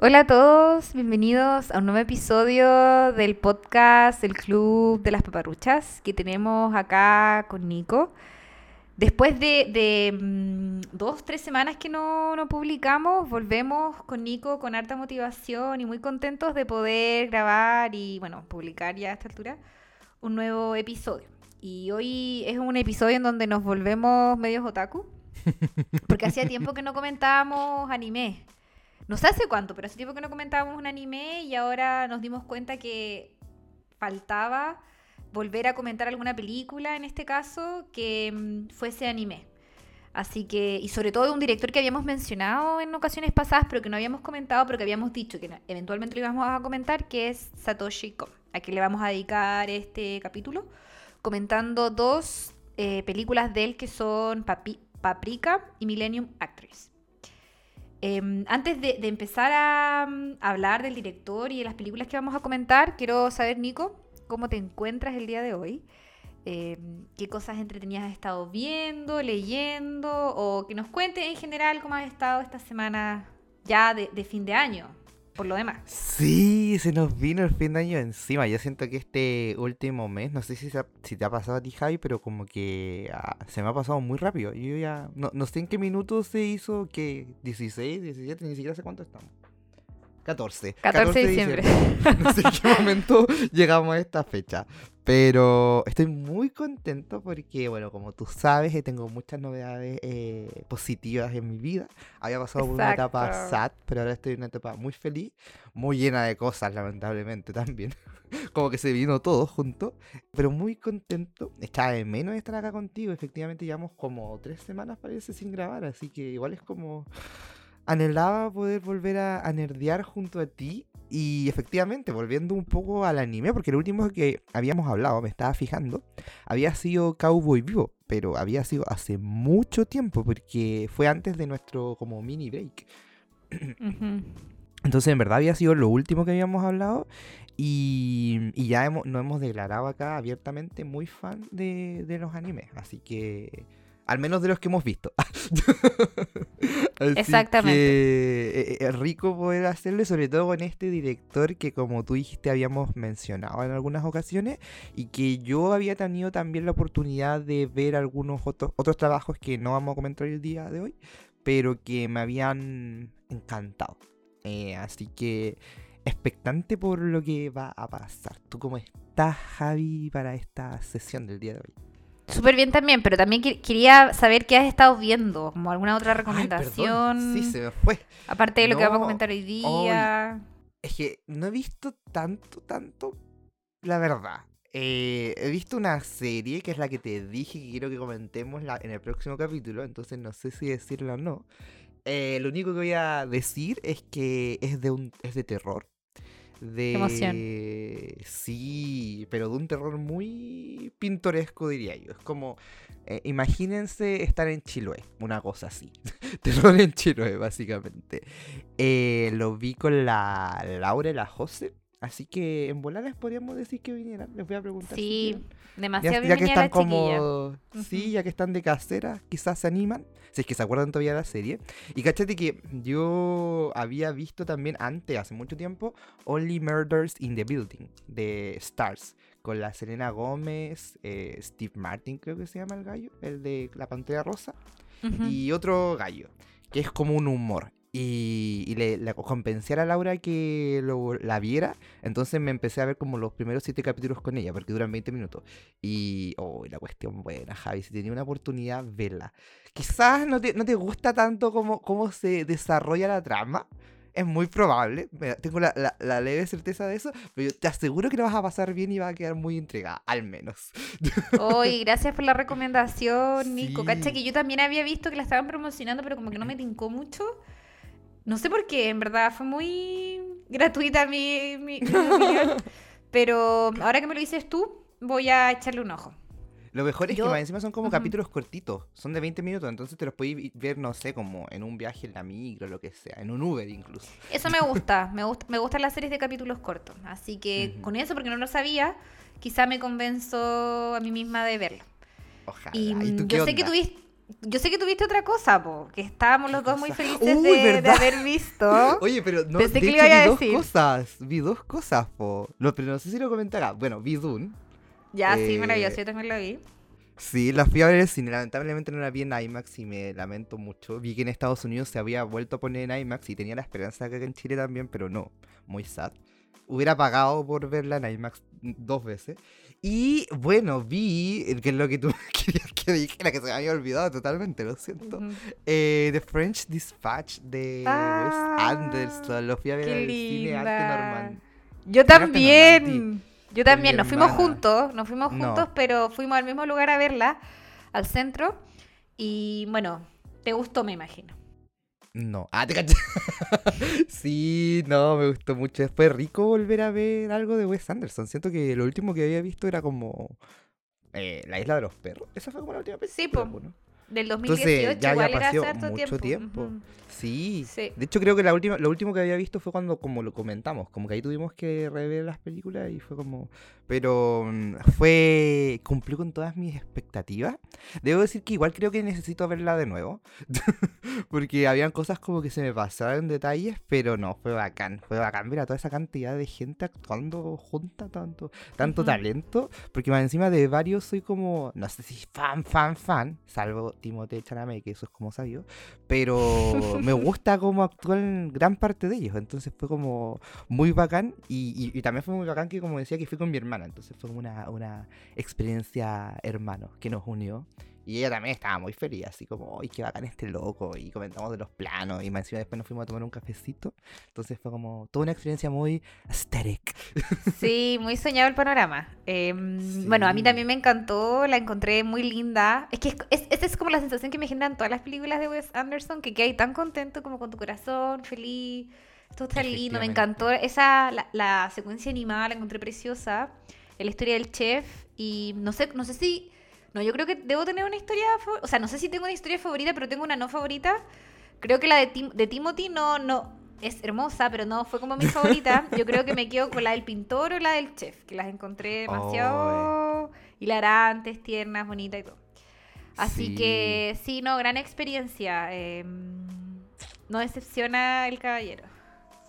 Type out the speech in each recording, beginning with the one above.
Hola a todos, bienvenidos a un nuevo episodio del podcast El Club de las Paparuchas que tenemos acá con Nico. Después de, mm, dos, tres semanas que no, no publicamos, volvemos con Nico con harta motivación y muy contentos de poder grabar y, bueno, publicar ya a esta altura un nuevo episodio. Y hoy es un episodio en donde nos volvemos medios otaku, porque hacía tiempo que no comentábamos anime. No sé hace cuánto, pero hace tiempo que no comentábamos un anime y ahora nos dimos cuenta que faltaba volver a comentar alguna película, en este caso, que mm, fuese anime. Así que, y sobre todo de un director que habíamos mencionado en ocasiones pasadas, pero que no habíamos comentado, pero que habíamos dicho que eventualmente lo íbamos a comentar, que es Satoshi Kon, a quien le vamos a dedicar este capítulo, comentando dos eh, películas de él que son Paprika y Millennium Actress. Em, antes de, empezar a, mm, hablar del director y de las películas que vamos a comentar, quiero saber, Nico, cómo te encuentras el día de hoy. Em, qué cosas entretenidas has estado viendo, leyendo, o que nos cuentes en general cómo has estado esta semana ya de fin de año por lo demás. Sí, se nos vino el fin de año encima. Yo siento que este último mes, no sé si, si te ha pasado a ti, Javi, pero como que ah, se me ha pasado muy rápido. Yo ya no, no sé en qué minuto se hizo, que 16, 17, ni siquiera sé cuánto estamos. 14. 14 de diciembre. No sé en qué momento llegamos a esta fecha. Pero estoy muy contento porque, bueno, como tú sabes, eh, tengo muchas novedades eh, positivas en mi vida. Había pasado por una etapa sad, pero ahora estoy en una etapa muy feliz, muy llena de cosas, lamentablemente también. como que se vino todo junto. Pero muy contento. Estaba de menos estar acá contigo. Efectivamente, llevamos como tres semanas, parece, sin grabar. Así que igual es como anhelaba poder volver a, nerdear junto a ti. Y efectivamente, volviendo un poco al anime, porque el último que habíamos hablado, me estaba fijando, había sido Cowboy Vivo, pero había sido hace mucho tiempo, porque fue antes de nuestro como mini break. Entonces, en verdad había sido lo último que habíamos hablado. Y, ya hemos, nos hemos declarado acá abiertamente muy fan de, de los animes. Así que al menos de los que hemos visto. Exactamente. Eh, es rico poder hacerlo, sobre todo con este director que, como tú dijiste, habíamos mencionado en algunas ocasiones y que yo había tenido también la oportunidad de ver algunos otros, otros trabajos que no vamos a comentar el día de hoy, pero que me habían encantado. Eh, así que expectante por lo que va a pasar. ¿Tú cómo estás, Javi, para esta sesión del día de hoy? Súper bien también, pero también quería saber qué has estado viendo, como alguna otra recomendación. Sí, se me fue. Aparte de lo que vamos a comentar hoy día. es que no he visto tanto, tanto, la verdad. Eh, he visto una serie que es la que te dije que quiero que comentemos en el próximo capítulo, entonces no sé si decirlo o no. Eh, lo único que voy a decir es que es de un es de terror de... Sí, pero de un terror muy pintoresco, diría yo. Es como, eh, imagínense estar en Chiloé, una cosa así. terror en Chiloé, básicamente. Eh, lo vi con la Laura y la José. Así que en voladas podríamos decir que vinieran. Les voy a preguntar. Sí, demasiado ya, ya que están como. Sí, ya que están de casera, quizás se animan. Si es que se acuerdan todavía de la serie. Y cachate que yo había visto también antes, hace mucho tiempo, Only Murders in the Building de Stars. Con la Selena Gómez, eh, Steve Martin, creo que se llama el gallo, el de la pantalla rosa. Y otro gallo, que es como un humor. Y, le, le, compensé a Laura que lo, la viera. Entonces me empecé a ver como los primeros siete capítulos con ella, porque duran 20 minutos. Y, oh, la cuestión buena, Javi, si tenía una oportunidad, verla. Quizás no te, no te gusta tanto cómo, cómo se desarrolla la trama. Es muy probable, tengo la, la, leve certeza de eso, pero yo te aseguro que lo vas a pasar bien y vas a quedar muy entregada, al menos. Uy, gracias por la recomendación, Nico. Cacha que yo también había visto que la estaban promocionando, pero como que no me tincó mucho. No sé por qué, en verdad, fue muy gratuita mi, mi, opinión. Pero ahora que me lo dices tú, voy a echarle un ojo. Lo mejor es que más encima son como capítulos cortitos, son de 20 minutos, entonces te los podéis ver, no sé, como en un viaje en la micro, lo que sea, en un Uber incluso. Eso me gusta, me, gusta me gustan las series de capítulos cortos, así que con eso, porque no lo sabía, quizá me convenzo a mí misma de verlo. Ojalá. Y, yo sé que tuviste Yo sé que tuviste otra cosa, po, que estábamos los dos muy cosa? felices Uy, de, de haber visto. Oye, pero no, Pensé de que hecho, iba a vi dos decir. cosas. Vi dos cosas, po. No, pero no sé si lo comentará. Bueno, vi Dune. Ya, sí, Eh, maravilloso, yo también lo vi. Sí, la fui a ver en el cine. Lamentablemente no la vi en IMAX y me lamento mucho. Vi que en Estados Unidos se había vuelto a poner en IMAX y tenía la esperanza de que acá en Chile también, pero no. Muy sad. Hubiera pagado por verla en IMAX dos veces. Y bueno, vi, eh, que es lo que tú querías que dijera, que se me había olvidado totalmente, lo siento. Eh, The French Dispatch de Ah, Wes Anderson. Lo fui a ver al cine Arte. Norman. Yo también. Yo también. Nos fuimos juntos, nos fuimos No. juntos, pero fuimos al mismo lugar a verla, al centro. Y bueno, te gustó, me imagino. No. Ah, te caché. sí, no, me gustó mucho. Fue rico volver a ver algo de Wes Anderson. Siento que lo último que había visto era como eh, La Isla de los Perros. Esa fue como la última película. Sí, po. ¿no? Del Entonces, 2018, ya había igual pasado harto mucho tiempo. Sí. Sí. De hecho, creo que la última, lo último que había visto fue cuando, como lo comentamos, como que ahí tuvimos que rever las películas y fue como... Pero mm, fue... cumplió con todas mis expectativas. Debo decir que igual creo que necesito verla de nuevo. Porque habían cosas como que se me pasaron detalles, pero no, fue bacán. Fue bacán ver a toda esa cantidad de gente actuando junta, tanto, tanto Ujú. talento. Porque más encima de varios soy como, no sé si fan, fan, fan, salvo Timothée Chalamet, que eso es como sabio. Pero me gusta cómo actúan gran parte de ellos. Entonces fue como muy bacán. Y, también fue muy bacán que, como decía, que fui con mi hermana. Entonces fue como una, una experiencia hermano que nos unió. Y ella también estaba muy feliz, así como, ¡ay, qué bacán este loco! Y comentamos de los planos. Y más encima después nos fuimos a tomar un cafecito. Entonces fue como toda una experiencia muy aesthetic. Sí, muy soñado el panorama. Em, Bueno, a mí también me encantó, la encontré muy linda. Es que es, es- esa es como la sensación que me generan todas las películas de Wes Anderson, que quedas tan contento como con tu corazón, feliz. Todo está lindo, me encantó. Esa, la, la secuencia animada la encontré preciosa. La historia del chef. Y no sé, no sé si. No, yo creo que debo tener una historia. O sea, no sé si tengo una historia favorita, pero tengo una no favorita. Creo que la de, Tim- de Timothy no, no es hermosa, pero no fue como mi favorita. Yo creo que me quedo con la del pintor o la del chef, que las encontré demasiado hilarantes, tiernas, bonitas y todo. Así Sí. que sí, no, gran experiencia. eh, no decepciona el caballero,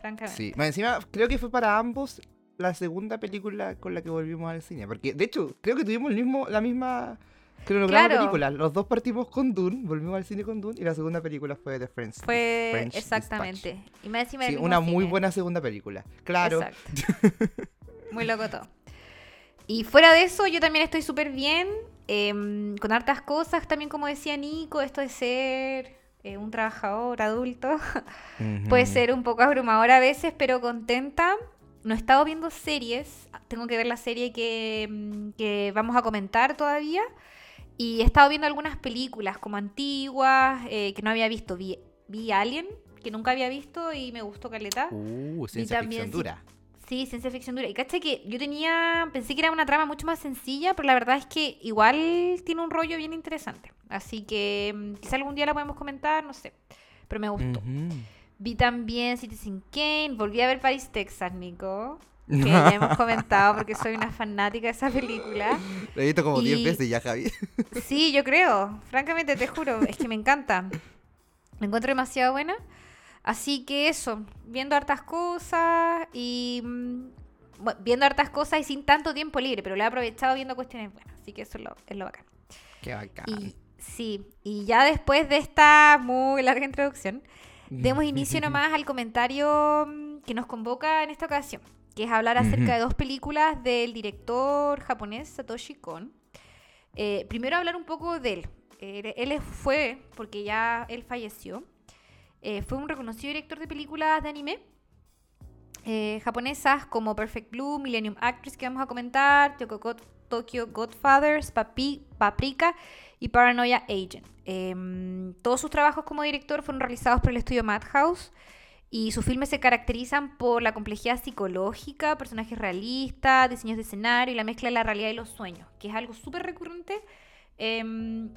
francamente. Sí, más encima creo que fue para ambos la segunda película con la que volvimos al cine. Porque, de hecho, creo que tuvimos el mismo, la misma cronograma de Claro. películas. Los dos partimos con Dune, volvimos al cine con Dune, y la segunda película fue The Friends. Fue French exactamente. Y más encima Sí, una muy cine. buena segunda película. Claro. Exacto. Muy loco todo. Y fuera de eso, yo también estoy súper bien, em, con hartas cosas, también como decía Nico, esto de ser eh, un trabajador adulto puede ser un poco abrumador a veces, pero contenta. No he estado viendo series, tengo que ver la serie que, mm, que vamos a comentar todavía. Y he estado viendo algunas películas como antiguas, eh, que no había visto. Vi, vi Alien, que nunca había visto y me gustó Caleta. Uh, ciencia también, ficción sí. dura. Sí, ciencia ficción dura. Y caché que yo tenía, pensé que era una trama mucho más sencilla, pero la verdad es que igual tiene un rollo bien interesante. Así que mm, quizá algún día la podemos comentar, no sé. Pero me gustó. Ujú. Vi también Citizen Kane, volví a ver Paris, Texas, Nico. Que ya hemos comentado porque soy una fanática de esa película. Lo he visto como 10 Y- veces ya, Javi. Sí, yo creo. Francamente, te juro, es que me encanta. La encuentro demasiado buena. Así que eso, viendo hartas cosas y mm, viendo hartas cosas y sin tanto tiempo libre, pero lo he aprovechado viendo cuestiones buenas. Así que eso es lo, es lo bacán. Qué bacán. Y sí, y ya después de esta muy larga introducción, demos inicio nomás al comentario mm, que nos convoca en esta ocasión, que es hablar acerca de dos películas del director japonés Satoshi Kon. Eh, primero hablar un poco de él. Eh, él fue, porque ya él falleció, eh, fue un reconocido director de películas de anime japonesas como Perfect Blue, Millennium Actress que vamos a comentar, Tokyo, God- Tokyo Godfathers, Papi- Paprika y Paranoia Agent. Em, todos sus trabajos como director fueron realizados por el estudio Madhouse y sus filmes se caracterizan por la complejidad psicológica, personajes realistas, diseños de escenario y la mezcla de la realidad y los sueños, que es algo súper recurrente. em,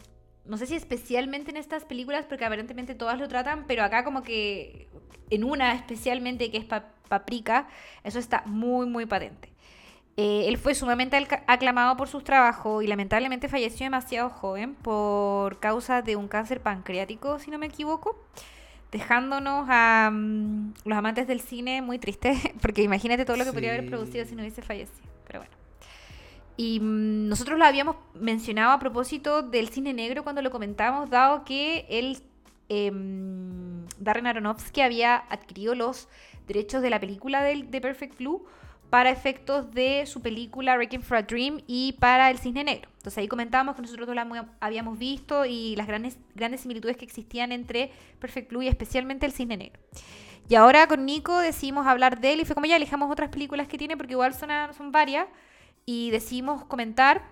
no sé si especialmente en estas películas, porque aparentemente todas lo tratan, pero acá como que en una especialmente que es Pa- Paprika, eso está muy, muy patente. Eh, él fue sumamente aclamado por sus trabajos y lamentablemente falleció demasiado joven por causa de un cáncer pancreático, si no me equivoco, dejándonos a mm, los amantes del cine muy tristes, porque imagínate todo lo que podría haber producido si no hubiese fallecido. Pero bueno. Y mm, nosotros lo habíamos mencionado a propósito del cine negro cuando lo comentamos, dado que él, em, Darren Aronofsky, había adquirido los derechos de la película del- de Perfect Blue para efectos de su película Wrecking for a Dream y para El Cisne Negro. Entonces ahí comentábamos que nosotros la habíamos visto y las grandes, similitudes que existían entre Perfect Blue y especialmente El Cisne Negro. Y ahora con Nico decidimos hablar de él y fue como ya elijamos otras películas que tiene porque igual son, son varias y decidimos comentar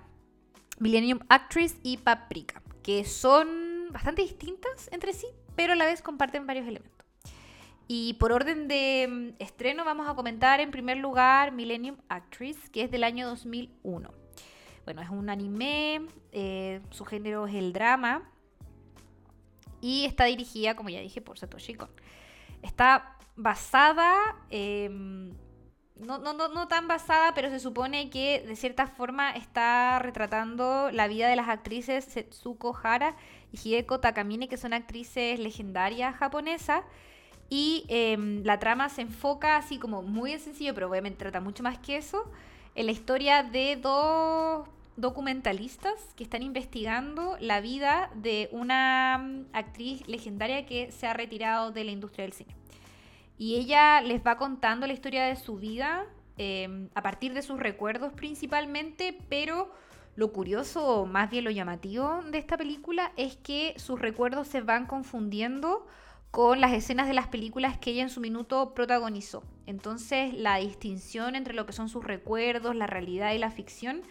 Millennium Actress y Paprika, que son bastante distintas entre sí, pero a la vez comparten varios elementos. Y por orden de mm, estreno vamos a comentar en primer lugar Millennium Actress, que es del año 2001. Bueno, es un anime, eh, su género es el drama y está dirigida, como ya dije, por Satoshi Kon. Está basada, eh, no, no, no, no tan basada, pero se supone que de cierta forma está retratando la vida de las actrices Setsuko Hara y Hideko Takamine, que son actrices legendarias japonesas. Y em, la trama se enfoca así como muy en sencillo, pero obviamente trata mucho más que eso, en la historia de dos documentalistas que están investigando la vida de una mm, actriz legendaria que se ha retirado de la industria del cine. Y ella les va contando la historia de su vida em, a partir de sus recuerdos principalmente, pero lo curioso, o más bien lo llamativo de esta película, es que sus recuerdos se van confundiendo con las escenas de las películas que ella en su minuto protagonizó. Entonces la distinción entre lo que son sus recuerdos, la realidad y la ficción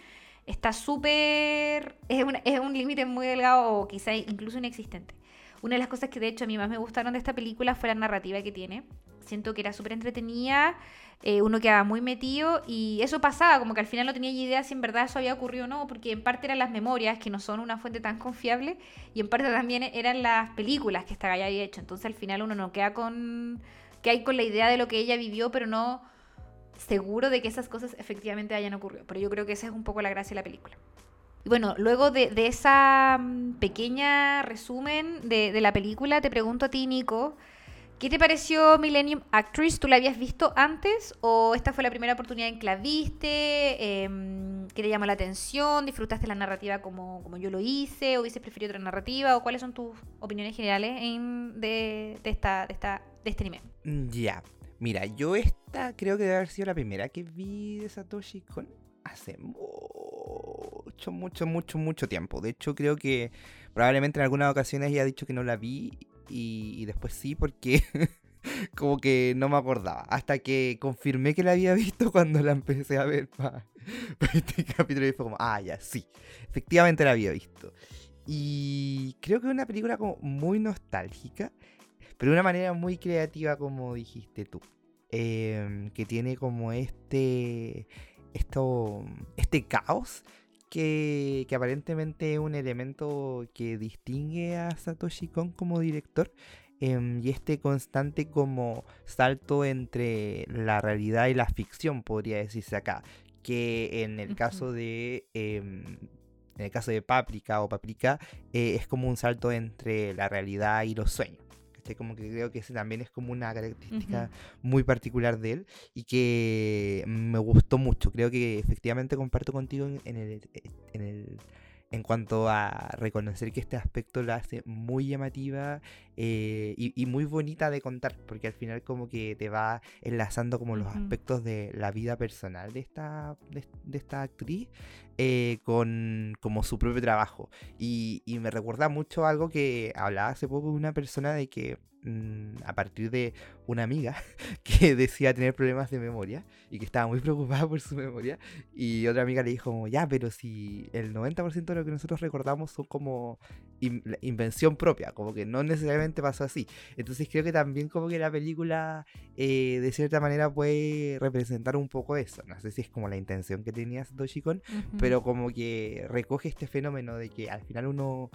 está súper... Es, un- es un límite muy delgado o quizá incluso inexistente. Una de las cosas que de hecho a mí más me gustaron de esta película fue la narrativa que tiene. Siento que era súper entretenida, eh, uno quedaba muy metido y eso pasaba, como que al final no tenía idea si en verdad eso había ocurrido o no, porque en parte eran las memorias, que no son una fuente tan confiable, y en parte también eran las películas que esta galla había hecho. Entonces al final uno no queda con, que hay con la idea de lo que ella vivió, pero no seguro de que esas cosas efectivamente hayan ocurrido. Pero yo creo que esa es un poco la gracia de la película. Y bueno, luego de, esa mm, pequeña resumen de la película, te pregunto a ti, Nico, ¿qué te pareció Millennium Actress? ¿Tú la habías visto antes o esta fue la primera oportunidad en que la viste? Em, ¿Qué te llamó la atención? ¿Disfrutaste la narrativa como, como yo lo hice? ¿O hubieses preferido otra narrativa? ¿O cuáles son tus opiniones generales en- de, de esta, de, esta, de este anime? Mm, Ya. Mira, yo esta creo que debe haber sido la primera que vi de Satoshi Kon hace mucho, mucho, mucho, mucho tiempo. De hecho, creo que probablemente en algunas ocasiones ya ha dicho que no la vi y, después sí porque como que no me acordaba. Hasta que confirmé que la había visto cuando la empecé a ver para este capítulo y fue como, ah, ya, sí. Efectivamente la había visto. Y creo que es una película como muy nostálgica pero de una manera muy creativa como dijiste tú. Em, que tiene como este, esto, este caos que, que aparentemente es un elemento que distingue a Satoshi Kon como director. em, y este constante como salto entre la realidad y la ficción, podría decirse acá. Que en el caso de... em, en el caso de Paprika o Paprika, eh, es como un salto entre la realidad y los sueños. ¿Cachai? Como que creo que ese también es como una característica muy particular de él y que me gustó mucho. Creo que efectivamente comparto contigo en, en el, en el en cuanto a reconocer que este aspecto la hace muy llamativa eh, y, y muy bonita de contar, porque al final como que te va enlazando como los aspectos de la vida personal de esta, de, de esta actriz eh, con como su propio trabajo. Y, y me recuerda mucho algo que hablaba hace poco una persona de que mm, a partir de una amiga que decía tener problemas de memoria y que estaba muy preocupada por su memoria y otra amiga le dijo ya, pero si el 90% de lo que nosotros recordamos son como in- invención propia, como que no necesariamente pasó así. Entonces creo que también como que la película eh, de cierta manera puede representar un poco eso. No sé si es como la intención que tenía Satoshi Kon, Ujú. pero como que recoge este fenómeno de que al final uno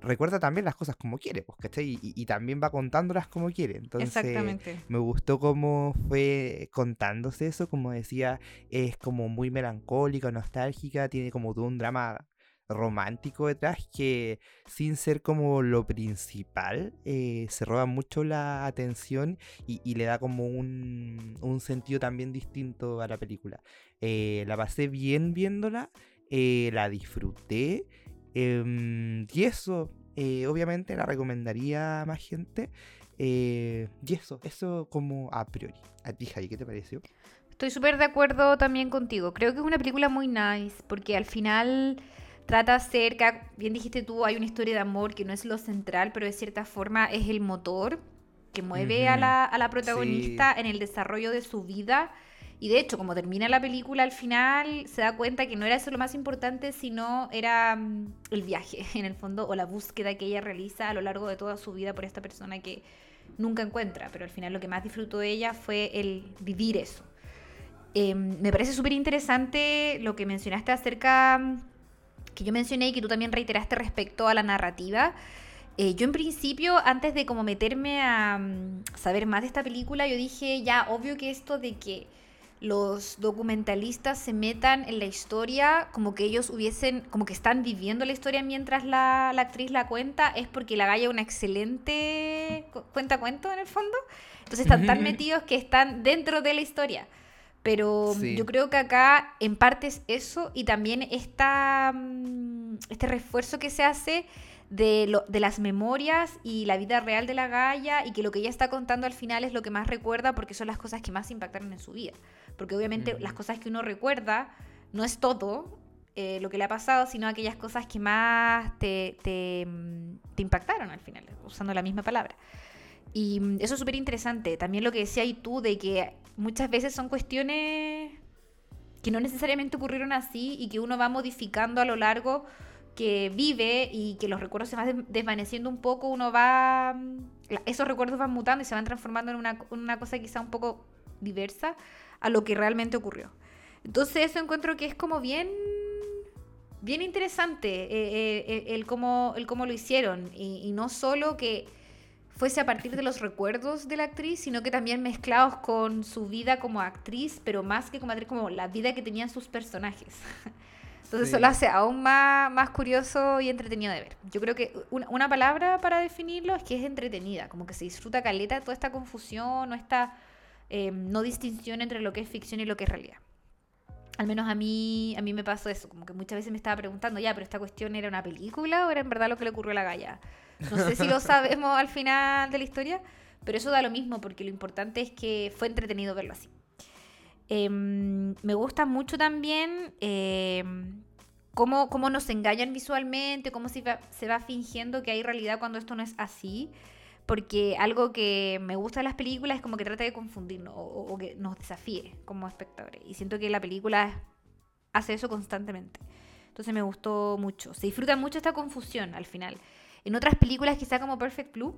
recuerda también las cosas como quiere, pues, ¿cachai? Y, y también va contándolas como quiere. Entonces, Exactamente. me gustó cómo fue contándose eso, como decía, es como muy melancólica, nostálgica, tiene como todo un drama romántico detrás que sin ser como lo principal eh, se roba mucho la atención y, y le da como un, un sentido también distinto a la película. Eh, la pasé bien viéndola, eh, la disfruté em, y eso, eh, obviamente la recomendaría a más gente. eh, y eso, eso como a priori. A ti, Javi, ¿qué te pareció? Estoy súper de acuerdo también contigo. Creo que es una película muy nice porque al final trata acerca, bien dijiste tú, hay una historia de amor que no es lo central, pero de cierta forma es el motor que mueve a la, a la protagonista en el desarrollo de su vida. Y de hecho, como termina la película al final, se da cuenta que no era eso lo más importante, sino era mm, el viaje, en el fondo, o la búsqueda que ella realiza a lo largo de toda su vida por esta persona que nunca encuentra. Pero al final lo que más disfrutó ella fue el vivir eso. Eh, me parece súper interesante lo que mencionaste acerca, mm, que yo mencioné y que tú también reiteraste respecto a la narrativa. Eh, yo en principio, antes de como meterme a mm, saber más de esta película, yo dije, ya, obvio que esto de que los documentalistas se metan en la historia, como que ellos hubiesen, como que están viviendo la historia mientras la, la actriz la cuenta, es porque la galla es una excelente cu- cuenta cuento en el fondo. Entonces están tan metidos que están dentro de la historia. Pero Sí. yo creo que acá en parte es eso y también esta, mm, este refuerzo que se hace de, lo- de las memorias y la vida real de la Gaia y que lo que ella está contando al final es lo que más recuerda porque son las cosas que más impactaron en su vida. Porque obviamente las cosas que uno recuerda no es todo eh, lo que le ha pasado, sino aquellas cosas que más te, te, mm, te impactaron al final, usando la misma palabra. Y mm, eso es súper interesante. También lo que decía y tú de que muchas veces son cuestiones que no necesariamente ocurrieron así y que uno va modificando a lo largo que vive y que los recuerdos se van des- desvaneciendo un poco, uno va... mm, Esos recuerdos van mutando y se van transformando en una, una cosa quizá un poco diversa a lo que realmente ocurrió. Entonces eso encuentro que es como bien bien interesante eh, eh, eh, el, cómo, el cómo lo hicieron. Y, y no solo que fuese a partir de los recuerdos de la actriz, sino que también mezclados con su vida como actriz, pero más que como actriz, como la vida que tenían sus personajes. Entonces Sí. eso lo hace aún más, más curioso y entretenido de ver. Yo creo que una, una palabra para definirlo es que es entretenida, como que se disfruta caleta toda esta confusión o esta eh, no distinción entre lo que es ficción y lo que es realidad. Al menos a mí, a mí me pasó eso, como que muchas veces me estaba preguntando, ya, pero esta cuestión era una película o era en verdad lo que le ocurrió a la galla. No sé si lo sabemos al final de la historia, pero eso da lo mismo, porque lo importante es que fue entretenido verlo así. Em, me gusta mucho también em, cómo, cómo nos engañan visualmente, cómo se va, se va fingiendo que hay realidad cuando esto no es así. Porque algo que me gusta de las películas es como que trata de confundirnos o, o- que nos desafíe como espectadores. Y siento que la película hace eso constantemente. Entonces me gustó mucho. Se disfruta mucho esta confusión al final. En otras películas, quizá como Perfect Blue,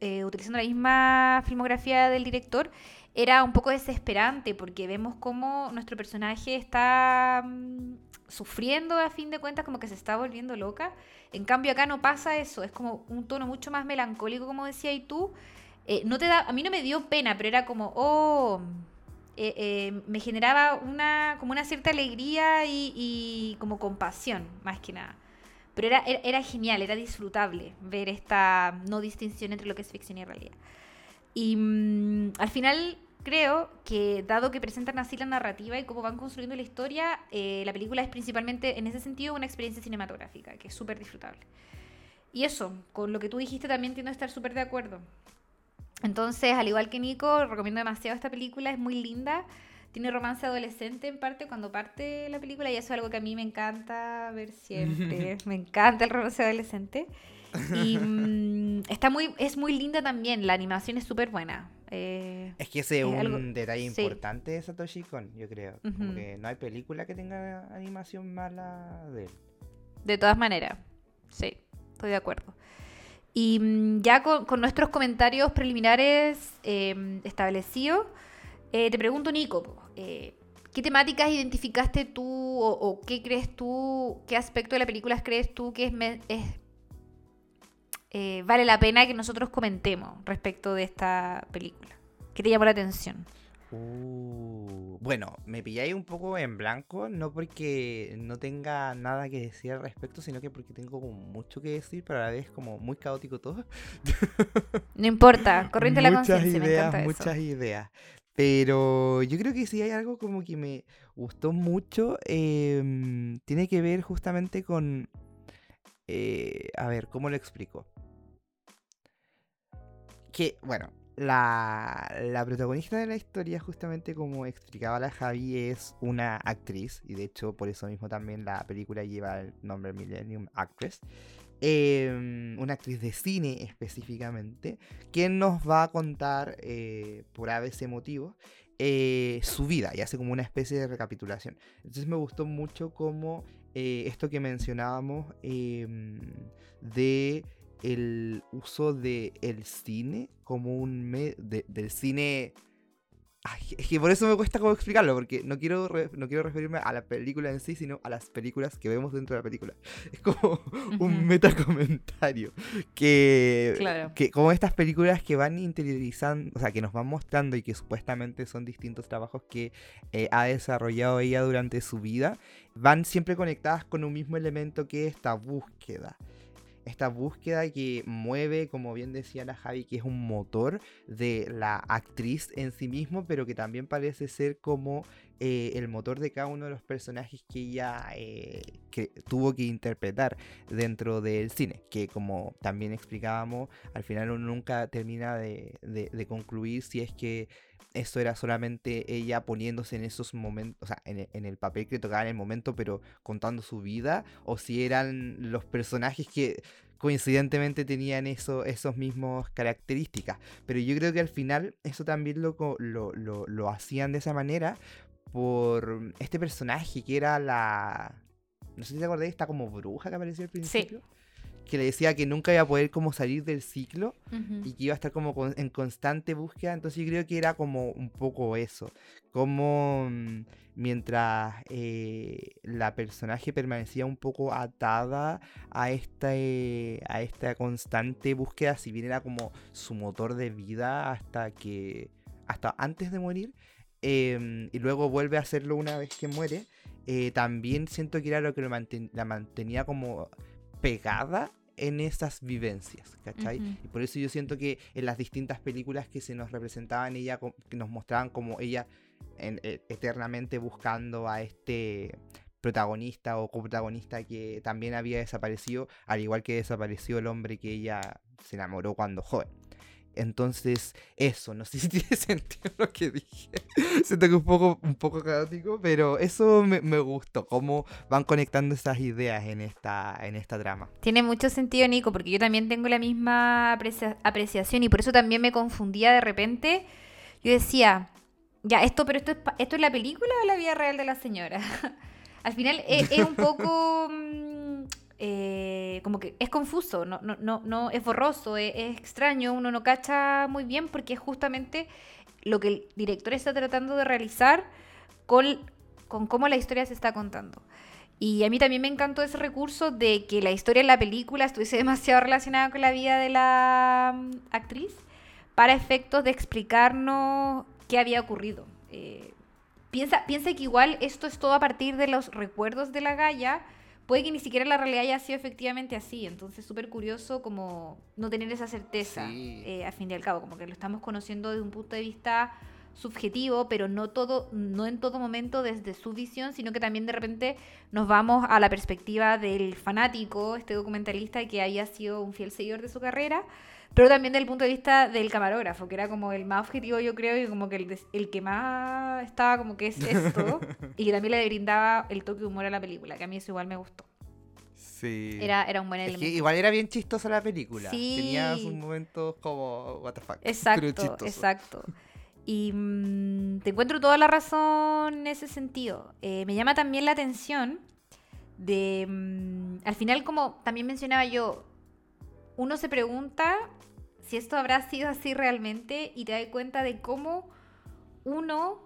eh, utilizando la misma filmografía del director, era un poco desesperante porque vemos cómo nuestro personaje está mm, sufriendo a fin de cuentas, como que se está volviendo loca. En cambio acá no pasa eso, es como un tono mucho más melancólico, como decía y tú. Eh, no te da, a mí no me dio pena, pero era como, oh, eh, eh, me generaba una, como una cierta alegría y, como compasión, más que nada. Pero era, era, era genial, era disfrutable ver esta no distinción entre lo que es ficción y realidad. Y mm, al final creo que dado que presentan así la narrativa y cómo van construyendo la historia, eh, la película es principalmente en ese sentido una experiencia cinematográfica, que es súper disfrutable. Y eso, con lo que tú dijiste también tiendo a estar súper de acuerdo. Entonces, al igual que Nico, recomiendo demasiado esta película, es muy linda. Tiene romance adolescente en parte cuando parte la película y eso es algo que a mí me encanta ver siempre. me encanta el romance adolescente. Y mm, está muy, es muy linda también, la animación es súper buena. Eh, Es que ese es un algo- detalle sí. importante de Satoshi Kon, yo creo. Como que no hay película que tenga animación mala de él. De todas maneras, sí, estoy de acuerdo. Y mm, ya con, con nuestros comentarios preliminares eh, establecidos, eh, te pregunto, Nico, eh, ¿qué temáticas identificaste tú o, o qué crees tú, qué aspecto de la película crees tú que es eh, vale la pena que nosotros comentemos respecto de esta película? ¿Qué te llamó la atención? Uh, bueno, me pilláis un poco en blanco, no porque no tenga nada que decir al respecto, sino que porque tengo mucho que decir, pero a la vez como muy caótico todo. No importa, corriente la muchas conciencia, me encanta muchas eso. ideas. Pero yo creo que si hay algo como que me gustó mucho, em, tiene que ver justamente con... eh, a ver, ¿cómo lo explico? Que, bueno, la, la protagonista de la historia, justamente como explicaba la Javi, es una actriz, y de hecho por eso mismo también la película lleva el nombre Millennium Actress. em, una actriz de cine específicamente, quien nos va a contar, eh, por ABC motivos, eh, su vida y hace como una especie de recapitulación. Entonces me gustó mucho como eh, esto que mencionábamos em, de el uso del el cine como un medio del cine Ay, es que por eso me cuesta como explicarlo, porque no quiero, re- no quiero referirme a la película en sí, sino a las películas que vemos dentro de la película. Es como un metacomentario. Que, Claro. que como estas películas que van interiorizando, o sea, que nos van mostrando y que supuestamente son distintos trabajos que eh, ha desarrollado ella durante su vida, van siempre conectadas con un mismo elemento que es esta búsqueda. Esta búsqueda que mueve, como bien decía la Javi, que es un motor de la actriz en sí mismo, pero que también parece ser como eh, el motor de cada uno de los personajes que ella eh, que tuvo que interpretar dentro del cine. Que como también explicábamos, al final uno nunca termina de, de- concluir si es que eso era solamente ella poniéndose en esos momentos, o sea, en el, en el papel que tocaba en el momento, pero contando su vida, o si eran los personajes que coincidentemente tenían eso, esos mismos características. Pero yo creo que al final eso también lo, lo, lo, lo hacían de esa manera por este personaje que era la... No sé si te acordás, esta como bruja que apareció al principio. Que le decía que nunca iba a poder como salir del ciclo y que iba a estar como con- en constante búsqueda. Entonces yo creo que era como un poco eso. Como mm, mientras eh, la personaje permanecía un poco atada a esta, eh, a esta constante búsqueda, si bien era como su motor de vida hasta que. hasta antes de morir. Em, y luego vuelve a hacerlo una vez que muere. eh, también siento que era lo que lo manten- la mantenía como pegada en esas vivencias, ¿cachai? Y por eso yo siento que en las distintas películas que se nos representaban ella, que nos mostraban como ella en- e- eternamente buscando a este protagonista o coprotagonista que también había desaparecido, al igual que desapareció el hombre que ella se enamoró cuando joven. Entonces, eso, no sé si tiene sentido lo que dije. Siento que un poco, un poco caótico, pero eso me, me gustó, cómo van conectando esas ideas en esta, en esta trama. Tiene mucho sentido, Nico, porque yo también tengo la misma aprecia- apreciación y por eso también me confundía de repente. Yo decía, ya, esto, pero esto es, esto es la película o la vida real de la señora. Al final es, es un poco mm, eh, como que es confuso, no, no, no, no es borroso, es, es extraño, uno no cacha muy bien porque es justamente lo que el director está tratando de realizar con, con cómo la historia se está contando. Y a mí también me encantó ese recurso de que la historia en la película estuviese demasiado relacionada con la vida de la mm, actriz para efectos de explicarnos qué había ocurrido. Eh, piensa, piensa que igual esto es todo a partir de los recuerdos de la Gaia. Puede que ni siquiera la realidad haya sido efectivamente así. Entonces, súper curioso como no tener esa certeza, Sí. eh, al fin y al cabo. Como que lo estamos conociendo desde un punto de vista subjetivo, pero no todo, no en todo momento desde su visión, sino que también de repente nos vamos a la perspectiva del fanático, este documentalista que haya sido un fiel seguidor de su carrera, pero también del punto de vista del camarógrafo, que era como el más objetivo, yo creo, y como que el, el que más estaba como que es esto, y que también le brindaba el toque de humor a la película, que a mí eso igual me gustó. Sí. Era, era un buen Es elemento. que igual era bien chistosa la película. Sí. Tenía sus momentos como, what the fuck. Exacto, exacto. Y mm, te encuentro toda la razón en ese sentido. Eh, me llama también la atención de, mm, al final, como también mencionaba yo, uno se pregunta si esto habrá sido así realmente y te das cuenta de cómo uno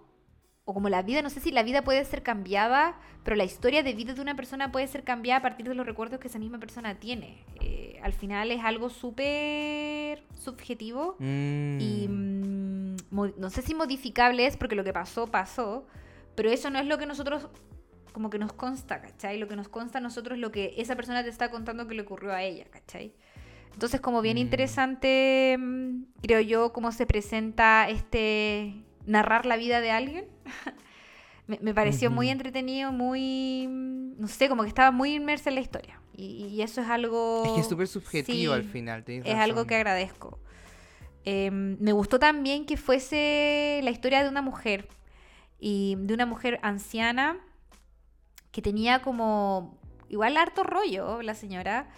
o como la vida, no sé si la vida puede ser cambiada, pero la historia de vida de una persona puede ser cambiada a partir de los recuerdos que esa misma persona tiene. Eh, al final es algo súper subjetivo y Mm. mm, mo- no sé si modificable es porque lo que pasó, pasó, pero eso no es lo que nosotros, como que nos consta, ¿cachai? Lo que nos consta a nosotros es lo que esa persona te está contando que le ocurrió a ella, ¿cachai? Entonces, como bien Mm. interesante, mm, creo yo, cómo se presenta este narrar la vida de alguien. me, me pareció muy Ujú. entretenido, muy, mm, no sé, como que estaba muy inmersa en la historia. Y, y eso es algo... Es que es súper subjetivo sí, al final. es algo razón. que agradezco. Eh, me gustó también que fuese la historia de una mujer y de una mujer anciana que tenía como igual harto rollo la señora.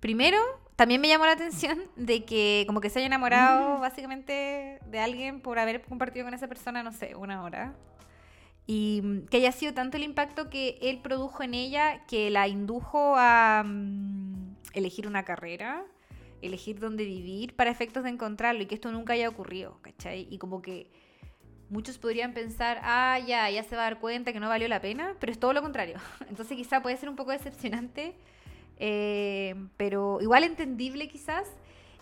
Primero, también me llamó la atención de que como que se haya enamorado básicamente de alguien por haber compartido con esa persona, no sé, una hora. Y mm, que haya sido tanto el impacto que él produjo en ella que la indujo a mm, elegir una carrera, elegir dónde vivir para efectos de encontrarlo y que esto nunca haya ocurrido, ¿cachai? Y como que muchos podrían pensar, ah, ya, ya se va a dar cuenta que no valió la pena, pero es todo lo contrario. Entonces quizá puede ser un poco decepcionante, eh, pero igual entendible quizás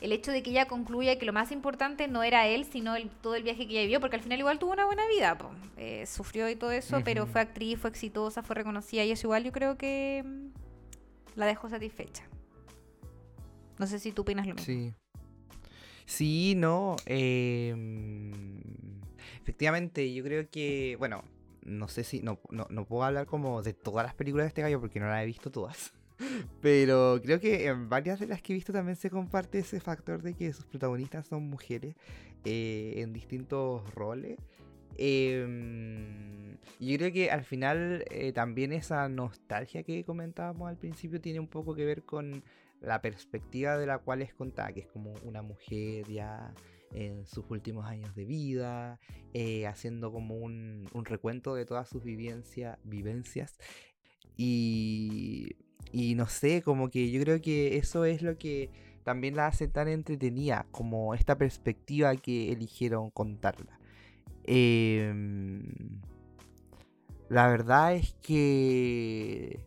el hecho de que ella concluya que lo más importante no era él, sino el- todo el viaje que ella vivió, porque al final igual tuvo una buena vida. Eh, sufrió y todo eso, pero fue actriz, fue exitosa, fue reconocida y eso igual yo creo que mm, la dejó satisfecha. No sé si tú opinas lo mismo. Sí. Sí, no. em, efectivamente, yo creo que, bueno, no sé si, no, no, no puedo hablar como de todas las películas de este gallo porque no las he visto todas. Pero creo que en varias de las que he visto también se comparte ese factor de que sus protagonistas son mujeres eh, en distintos roles. Y yo creo que al final eh, también esa nostalgia que comentábamos al principio tiene un poco que ver con la perspectiva de la cual es contada, que es como una mujer ya en sus últimos años de vida, eh, haciendo como un, recuento de todas sus vivencia- vivencias. Y, y no sé, como que yo creo que eso es lo que también la hace tan entretenida, como esta perspectiva que eligieron contarla. Em, la verdad es que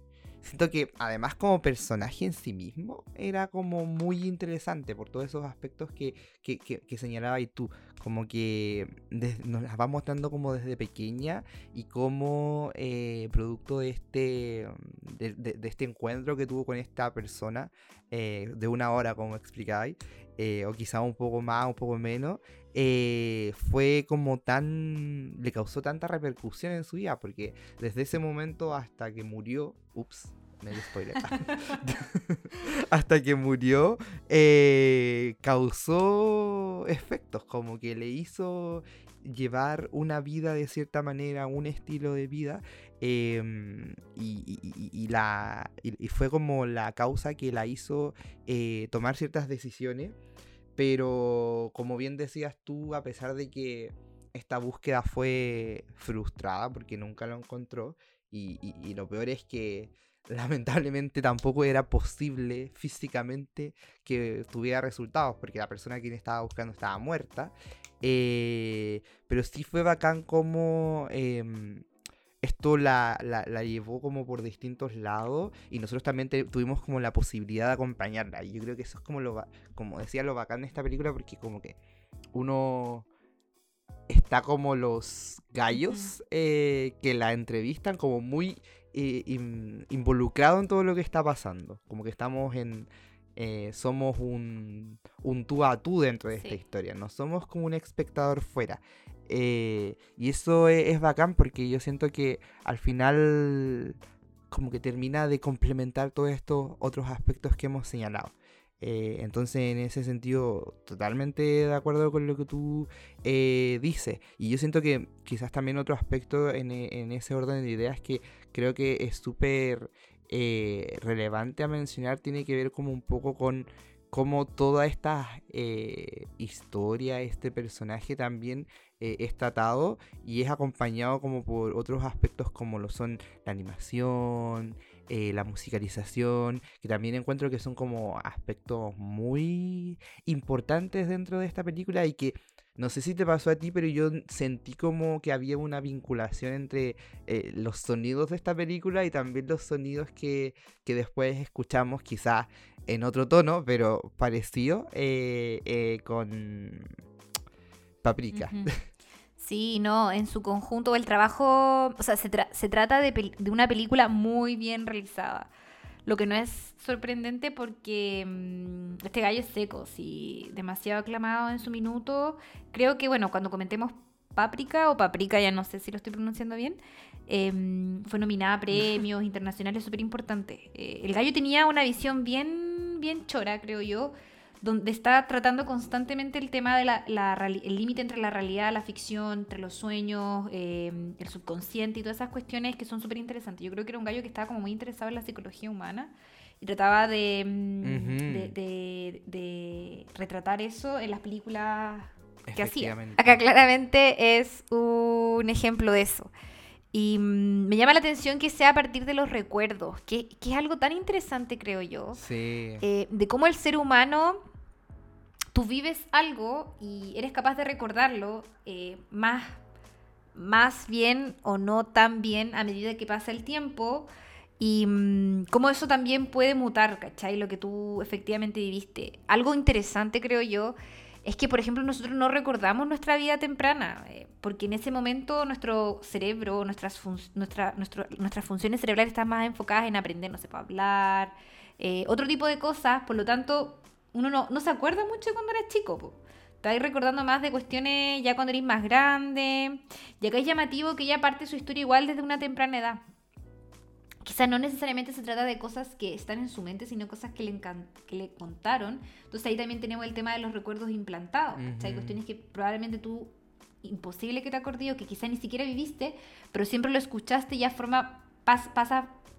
siento que además como personaje en sí mismo era como muy interesante por todos esos aspectos que, que, que, señalaba y tú, como que nos las va mostrando como desde pequeña y como eh, producto de este, de, este encuentro que tuvo con esta persona eh, de una hora como explicabais, eh, o quizá un poco más, un poco menos, eh, fue como tan. le causó tanta repercusión en su vida, porque desde ese momento hasta que murió. Ups, medio spoiler. hasta que murió, eh, causó efectos, como que le hizo llevar una vida de cierta manera, un estilo de vida, em, y, la, y fue como la causa que la hizo eh, tomar ciertas decisiones, pero como bien decías tú, a pesar de que esta búsqueda fue frustrada porque nunca lo encontró, y, y- lo peor es que lamentablemente tampoco era posible físicamente que tuviera resultados, porque la persona a quien estaba buscando estaba muerta. Eh, pero sí fue bacán como em, esto la, la- la llevó como por distintos lados y nosotros también te- tuvimos como la posibilidad de acompañarla. Y yo creo que eso es como lo, como decía, lo bacán de esta película porque como que uno está como los gallos eh, que la entrevistan como muy eh, in- involucrado en todo lo que está pasando. Como que estamos en... eh, somos un, un tú a tú dentro de esta historia, no somos como un espectador fuera. Eh, y eso e- es, bacán porque yo siento que al final como que termina de complementar todos estos otros aspectos que hemos señalado. Eh, entonces, en ese sentido, totalmente de acuerdo con lo que tú eh, dices. Y yo siento que quizás también otro aspecto en, e- en ese orden de ideas que creo que es súper relevante a mencionar tiene que ver como un poco con cómo toda esta eh, historia, este personaje también eh, es tratado y es acompañado como por otros aspectos como lo son la animación, eh, la musicalización, que también encuentro que son como aspectos muy importantes dentro de esta película y que no sé si te pasó a ti, pero yo sentí como que había una vinculación entre los sonidos de esta película y también los sonidos que, que después escuchamos quizás en otro tono, pero parecido eh, eh, con Paprika. Sí, no, en su conjunto el trabajo, o sea, se, se trata de, de, una película muy bien realizada. Lo que no es sorprendente porque mm, este gallo es seco, sí, demasiado aclamado en su minuto. Creo que, bueno, cuando comentemos Paprika o Paprika, ya no sé si lo estoy pronunciando bien, em, fue nominada a premios internacionales súper importantes. Eh, el gallo tenía una visión bien, bien chora, creo yo, donde está tratando constantemente el tema del el límite entre la realidad, la ficción, entre los sueños, em, el subconsciente y todas esas cuestiones que son súper interesantes. Yo creo que era un gallo que estaba como muy interesado en la psicología humana y trataba de, de, retratar eso en las películas que hacía. Acá claramente es un ejemplo de eso. Y mm, me llama la atención que sea a partir de los recuerdos, que, es algo tan interesante, creo yo. Sí. Eh, de cómo el ser humano tú vives algo y eres capaz de recordarlo eh, más, más bien o no tan bien a medida que pasa el tiempo y mm, cómo eso también puede mutar, ¿cachai? Lo que tú efectivamente viviste. Algo interesante, creo yo, es que, por ejemplo, nosotros no recordamos nuestra vida temprana, eh, porque en ese momento nuestro cerebro, nuestras, nuestra, nuestras funciones cerebrales están más enfocadas en aprender, no sé, para hablar, eh, otro tipo de cosas, por lo tanto, uno no, no se acuerda mucho cuando era chico, po. Estáis recordando más de cuestiones ya cuando eres más grande. Y acá es llamativo que ella parte su historia igual desde una temprana edad. Quizás no necesariamente se trata de cosas que están en su mente, sino cosas que le, que le contaron. Entonces ahí también tenemos el tema de los recuerdos implantados. Hay cuestiones que probablemente tú, imposible que te acordes o que quizás ni siquiera viviste, pero siempre lo escuchaste y ya forma, pasa,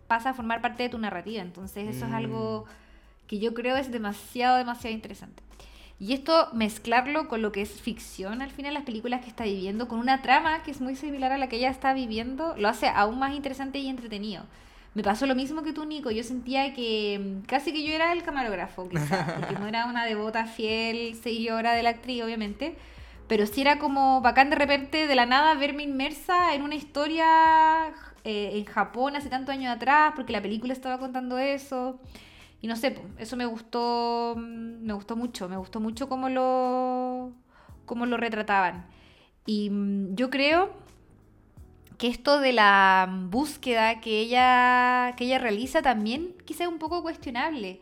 pasa a formar parte de tu narrativa. Entonces eso es algo mm que yo creo es demasiado, demasiado interesante. Y esto mezclarlo con lo que es ficción al final, las películas que está viviendo, con una trama que es muy similar a la que ella está viviendo, lo hace aún más interesante y entretenido. Me pasó lo mismo que tú, Nico. Yo sentía que mm, casi que yo era el camarógrafo, quizás, porque no era una devota fiel seguidora de la actriz, obviamente. Pero sí era como bacán de repente, de la nada, verme inmersa en una historia eh, en Japón hace tantos años atrás, porque la película estaba contando eso. Y no sé, eso me gustó, mm, me gustó mucho, me gustó mucho cómo lo, cómo lo retrataban. Y mm, yo creo que esto de la búsqueda que ella, que ella realiza también quizá es un poco cuestionable.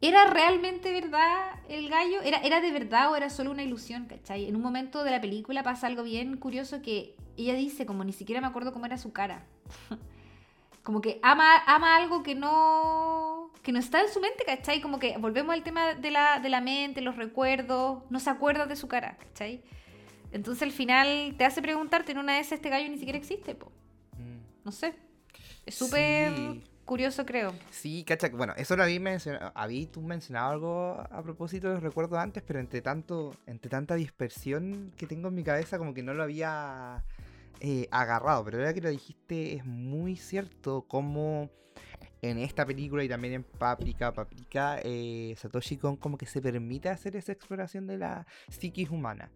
¿Era realmente verdad el gallo? ¿Era, ¿Era de verdad o era solo una ilusión? ¿cachai? En un momento de la película pasa algo bien curioso que ella dice, como ni siquiera me acuerdo cómo era su cara. como que ama, ama algo que no, que no está en su mente, ¿cachai? Como que volvemos al tema de la, de la mente, los recuerdos, no se acuerda de su cara, ¿cachai? Entonces al final te hace preguntarte, en una vez este gallo ni siquiera existe, po. Mm. No sé. Es súper curioso, creo. Sí, cacha, bueno, eso lo había mencionado, había tú mencionado algo a propósito de los recuerdos antes, pero entre tanto, entre tanta dispersión que tengo en mi cabeza, como que no lo había eh, agarrado, pero ahora que lo dijiste es muy cierto como en esta película y también en Paprika, Paprika, eh, Satoshi Kon como que se permite hacer esa exploración de la psiquis humana.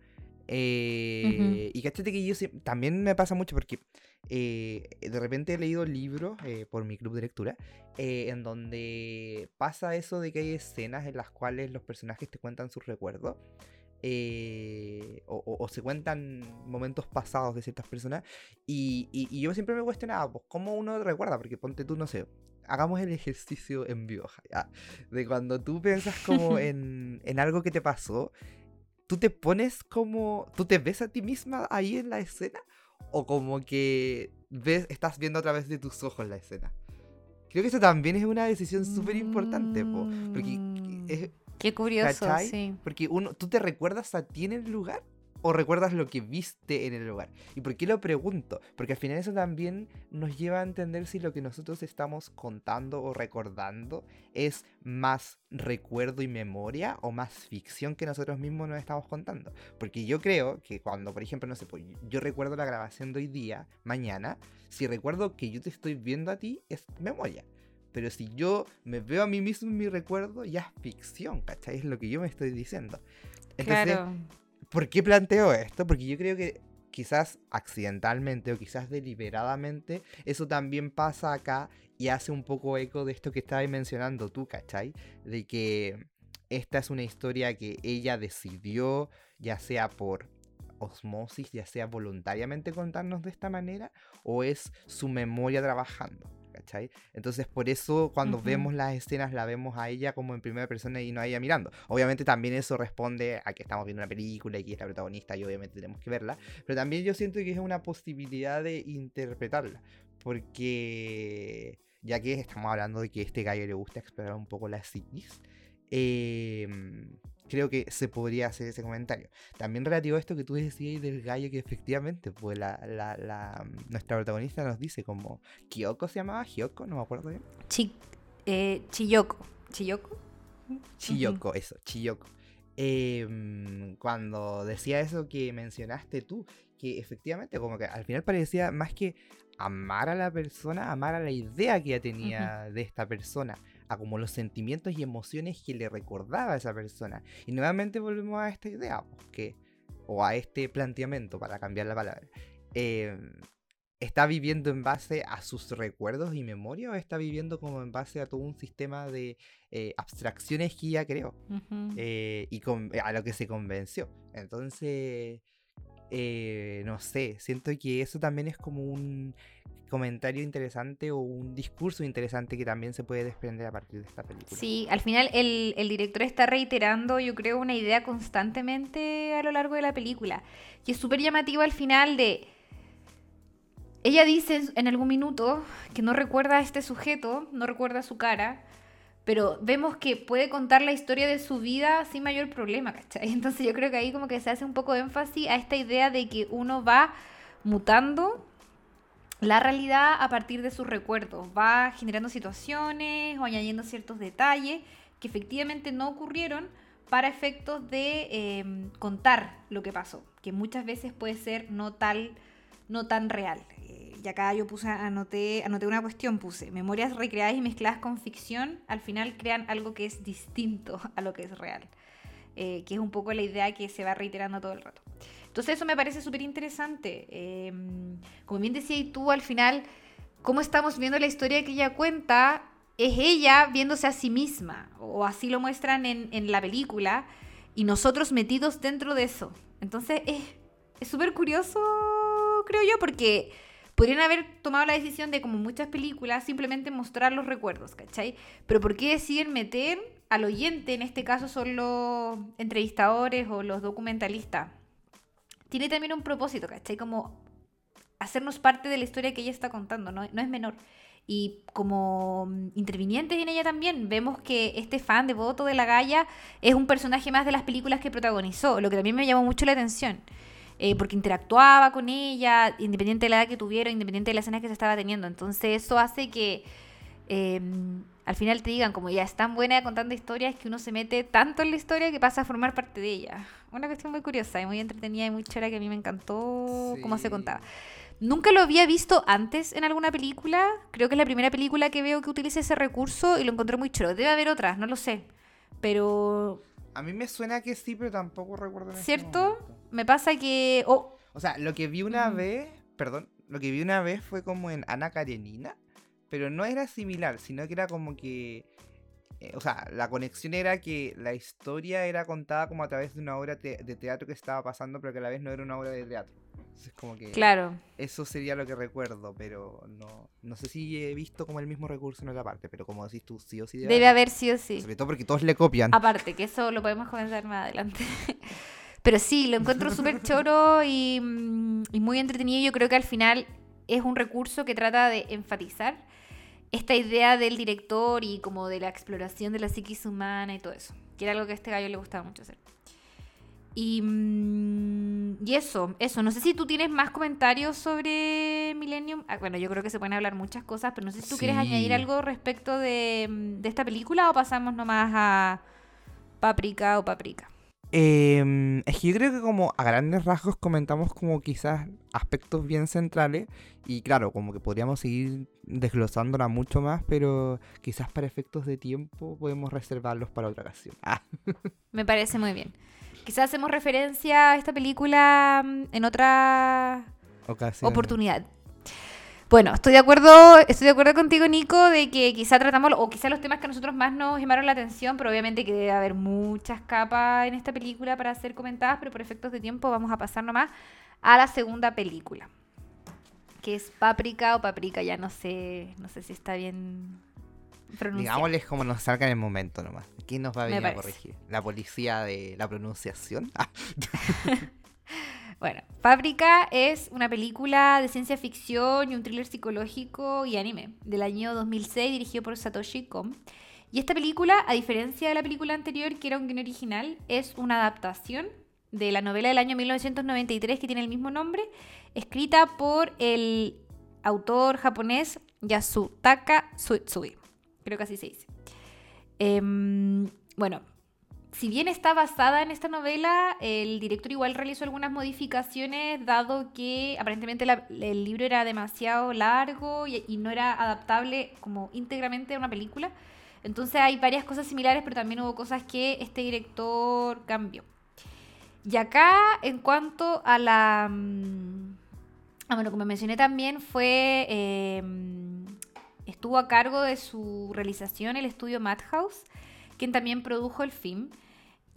Eh, y cachate que yo también me pasa mucho porque de repente he leído libros por mi club de lectura en donde pasa eso de que hay escenas en las cuales los personajes te cuentan sus recuerdos. Eh, o, se cuentan momentos pasados de ciertas personas. Y, yo siempre me cuestionaba, pues, ¿cómo uno recuerda? Porque ponte tú, no sé, hagamos el ejercicio en vivo, de cuando tú piensas como en, en algo que te pasó, tú te pones como, tú te ves a ti misma ahí en la escena, o como que ves, estás viendo a través de tus ojos la escena. Creo que eso también es una decisión súper importante, porque es, Qué curioso, sí. Porque uno, ¿tú te recuerdas a ti en el lugar? ¿O recuerdas lo que viste en el lugar? ¿Y por qué lo pregunto? Porque al final eso también nos lleva a entender si lo que nosotros estamos contando o recordando es más recuerdo y memoria o más ficción que nosotros mismos nos estamos contando. Porque yo creo que cuando, por ejemplo, no sé, pues yo recuerdo la grabación de hoy día, mañana, si recuerdo que yo te estoy viendo a ti, es memoria. Pero si yo me veo a mí mismo en mi recuerdo, ya es ficción, ¿cachai? Es lo que yo me estoy diciendo. Entonces, ¿Por qué planteo esto? Porque yo creo que quizás accidentalmente o quizás deliberadamente, eso también pasa acá y hace un poco eco de esto que estabas mencionando tú, ¿cachai? De que esta es una historia que ella decidió, ya sea por osmosis, ya sea voluntariamente contarnos de esta manera, o es su memoria trabajando. ¿Cachai? Entonces por eso cuando vemos las escenas la vemos a ella como en primera persona y no a ella mirando. Obviamente también eso responde a que estamos viendo una película y que es la protagonista y obviamente tenemos que verla, pero también yo siento que es una posibilidad de interpretarla, porque ya que estamos hablando de que a este gallo le gusta explorar un poco la psiquis, eh, creo que se podría hacer ese comentario. También relativo a esto que tú decías del gallo, que efectivamente, pues la, la, la, nuestra protagonista nos dice como, ¿Kyoko se llamaba? ¿Hyoko? No me acuerdo bien. Chi, eh, Chiyoko. ¿Chiyoko? Chiyoko, eso, Chiyoko. Em, cuando decía eso que mencionaste tú, que efectivamente como que al final parecía más que amar a la persona, amar a la idea que ella tenía de esta persona a como los sentimientos y emociones que le recordaba a esa persona. Y nuevamente volvemos a esta idea, pues, o a este planteamiento, para cambiar la palabra. Em, ¿Está viviendo en base a sus recuerdos y memoria o está viviendo como en base a todo un sistema de eh, abstracciones que ella creó eh, y a lo que se convenció? Entonces, eh, no sé, siento que eso también es como un comentario interesante o un discurso interesante que también se puede desprender a partir de esta película. Sí, al final el, director está reiterando, yo creo, una idea constantemente a lo largo de la película. Y es súper llamativo al final de... Ella dice en algún minuto que no recuerda a este sujeto, no recuerda su cara, pero vemos que puede contar la historia de su vida sin mayor problema, ¿cachai? Entonces yo creo que ahí como que se hace un poco de énfasis a esta idea de que uno va mutando la realidad a partir de sus recuerdos. Va generando situaciones o añadiendo ciertos detalles que efectivamente no ocurrieron para efectos de em, contar lo que pasó, que muchas veces puede ser no tal, no tan real. Y acá yo puse, anoté, anoté una cuestión, puse, memorias recreadas y mezcladas con ficción, al final crean algo que es distinto a lo que es real, eh, que es un poco la idea que se va reiterando todo el rato. Entonces eso me parece súper interesante. Em, como bien decías tú al final, cómo estamos viendo la historia que ella cuenta, es ella viéndose a sí misma, o así lo muestran en, la película, y nosotros metidos dentro de eso. Entonces es súper curioso, creo yo, porque podrían haber tomado la decisión de, como muchas películas, simplemente mostrar los recuerdos, ¿cachai? Pero ¿por qué deciden meter al oyente, en este caso son los entrevistadores o los documentalistas? tiene también un propósito, ¿cachai? Como hacernos parte de la historia que ella está contando, no, no es menor. Y como intervinientes en ella también, vemos que este fan devoto de la Gaia es un personaje más de las películas que protagonizó, lo que también me llamó mucho la atención. Eh, porque interactuaba con ella, independiente de la edad que tuviera, independiente de las escenas que se estaba teniendo. Entonces eso hace que em, al final te digan, como ya es tan buena contando historias que uno se mete tanto en la historia que pasa a formar parte de ella. Una cuestión muy curiosa y muy entretenida y muy chora que a mí me encantó cómo se contaba. Nunca lo había visto antes en alguna película. Creo que es la primera película que veo que utilice ese recurso y lo encontré muy choro. Debe haber otras, no lo sé. Pero. A mí me suena que sí, pero tampoco recuerdo. En este ¿Cierto? me pasa que. Oh. O sea, lo que vi una vez. Perdón. Lo que vi una vez fue como en Ana Karenina pero no era similar, sino que era como que... Eh, o sea, la conexión era que la historia era contada como a través de una obra de teatro que estaba pasando, pero que a la vez no era una obra de teatro. Entonces, como que. Claro. Eso sería lo que recuerdo, pero no, no sé si he visto como el mismo recurso en otra parte, pero como decís tú, sí o sí. Debe, haber sí o sí. Sobre todo porque todos le copian. Aparte, que eso lo podemos comenzar más adelante. pero sí, lo encuentro súper choro y, mm, y muy entretenido. Yo creo que al final es un recurso que trata de enfatizar esta idea del director y como de la exploración de la psiquis humana y todo eso, que era algo que a este gallo le gustaba mucho hacer. Y, mm, y eso, eso. No sé si tú tienes más comentarios sobre Millennium. Ah, bueno, yo creo que se pueden hablar muchas cosas, pero no sé si tú quieres añadir algo respecto de, de, esta película o pasamos nomás a Paprika o Paprika. Em, es que yo creo que como a grandes rasgos comentamos como quizás aspectos bien centrales y claro, como que podríamos seguir desglosándola mucho más, pero quizás para efectos de tiempo podemos reservarlos para otra ocasión. Ah. Me parece muy bien. Quizás hacemos referencia a esta película mm, en otra Ocasión. oportunidad. Bueno, estoy de acuerdo, estoy de acuerdo contigo, Nico, de que quizá tratamos, o quizá los temas que a nosotros más nos llamaron la atención, pero obviamente que debe haber muchas capas en esta película para ser comentadas, pero por efectos de tiempo vamos a pasar nomás a la segunda película. Que es Paprika o Paprika, ya no sé, no sé si está bien pronunciado. Digámosles como nos salga en el momento nomás. ¿Quién nos va a venir a corregir? ¿La policía de la pronunciación? Ah, Bueno, Paprika es una película de ciencia ficción y un thriller psicológico y anime del año 2006 dirigido por Satoshi Kon. Y esta película, a diferencia de la película anterior que era un guion original, es una adaptación de la novela del año 1993 que tiene el mismo nombre, escrita por el autor japonés Yasutaka Tsutsui. Creo que así se dice. Em, bueno, si bien está basada en esta novela, el director igual realizó algunas modificaciones, dado que aparentemente el libro era demasiado largo y, no era adaptable como íntegramente a una película. Entonces hay varias cosas similares, pero también hubo cosas que este director cambió. Y acá, en cuanto a la... mm, Ah, bueno, como mencioné también, fue... eh, estuvo a cargo de su realización el estudio Madhouse, quien también produjo el film.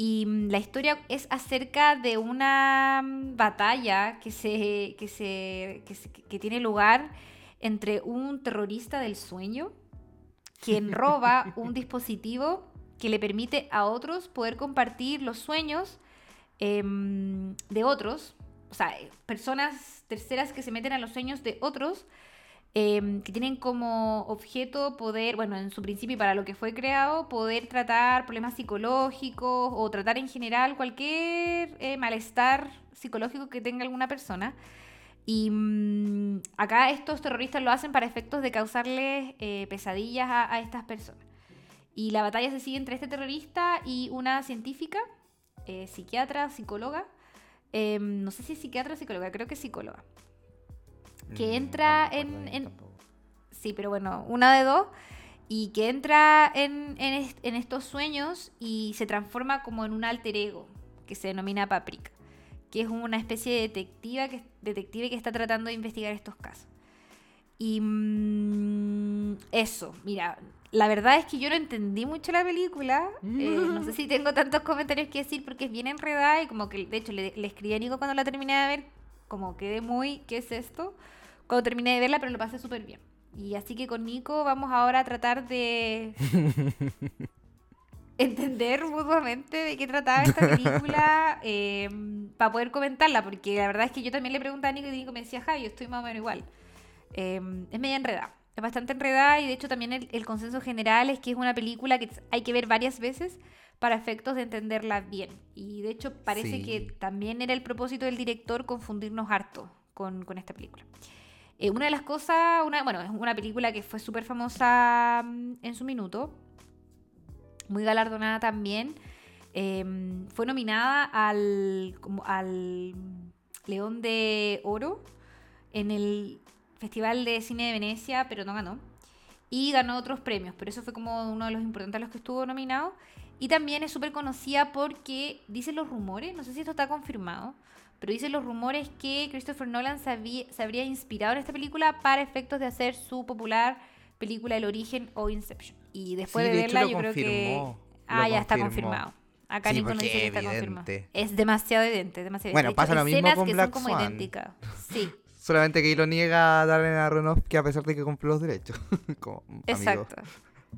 Y mm, la historia es acerca de una mm, batalla que, se, que, se, que, se- que tiene lugar entre un terrorista del sueño, quien roba un dispositivo que le permite a otros poder compartir los sueños em, de otros, o sea, eh, personas terceras que se meten a los sueños de otros, em, que tienen como objeto poder, bueno, en su principio y para lo que fue creado, poder tratar problemas psicológicos o tratar en general cualquier eh, malestar psicológico que tenga alguna persona. Y mm, acá estos terroristas lo hacen para efectos de causarles eh, pesadillas a, a estas personas. Y la batalla se sigue entre este terrorista y una científica, eh, psiquiatra, psicóloga. eh, no sé si es psiquiatra o psicóloga, creo que es psicóloga. Que mm, no entra en-. Sí, pero bueno, una de dos. Y que entra en, en est- en estos sueños y se transforma como en un alter ego, que se denomina Paprika, que es una especie de detectiva que, detective que está tratando de investigar estos casos. Y mm, eso, mira, la verdad es que yo no entendí mucho la película. eh, no sé si tengo tantos comentarios que decir porque es bien enredada y como que, de hecho, le, le escribí a Nico cuando la terminé de ver, como quedé muy, ¿qué es esto? Cuando terminé de verla, pero lo pasé súper bien. Y así que con Nico vamos ahora a tratar de entender mutuamente de qué trataba esta película para poder comentarla, porque la verdad es que yo también le pregunté a Nico y Nico me decía, Javi, yo estoy más o menos igual. Eh, es media enredada, es bastante enredada y de hecho también el, el consenso general es que es una película que hay que ver varias veces para efectos de entenderla bien. Y de hecho parece Sí. que también era el propósito del director confundirnos harto con, con esta película. Eh, una de las cosas, una, bueno, es una película que fue súper famosa mm, en su minuto, muy galardonada también. Eh, fue nominada al, al León de Oro en el Festival de Cine de Venecia, pero no ganó. Y ganó otros premios, pero eso fue como uno de los importantes a los que estuvo nominado. Y también es súper conocida porque dicen los rumores, no sé si esto está confirmado, pero dicen los rumores que Christopher Nolan se, había- se habría inspirado en esta película para efectos de hacer su popular película El Origen o Inception. Y después Sí, de, de hecho verla, yo creo que. confirmó, Ah, ya está confirmó. confirmado. Acá Sí, dice que es está confirmado. evidente. Es demasiado evidente, demasiado Bueno, evidente. Pasa lo mismo con que Black son como Swan. idénticas. Sí, Solamente que ahí lo niega Darren Aronofsky a pesar de que compró los derechos. Como, amigo, exacto.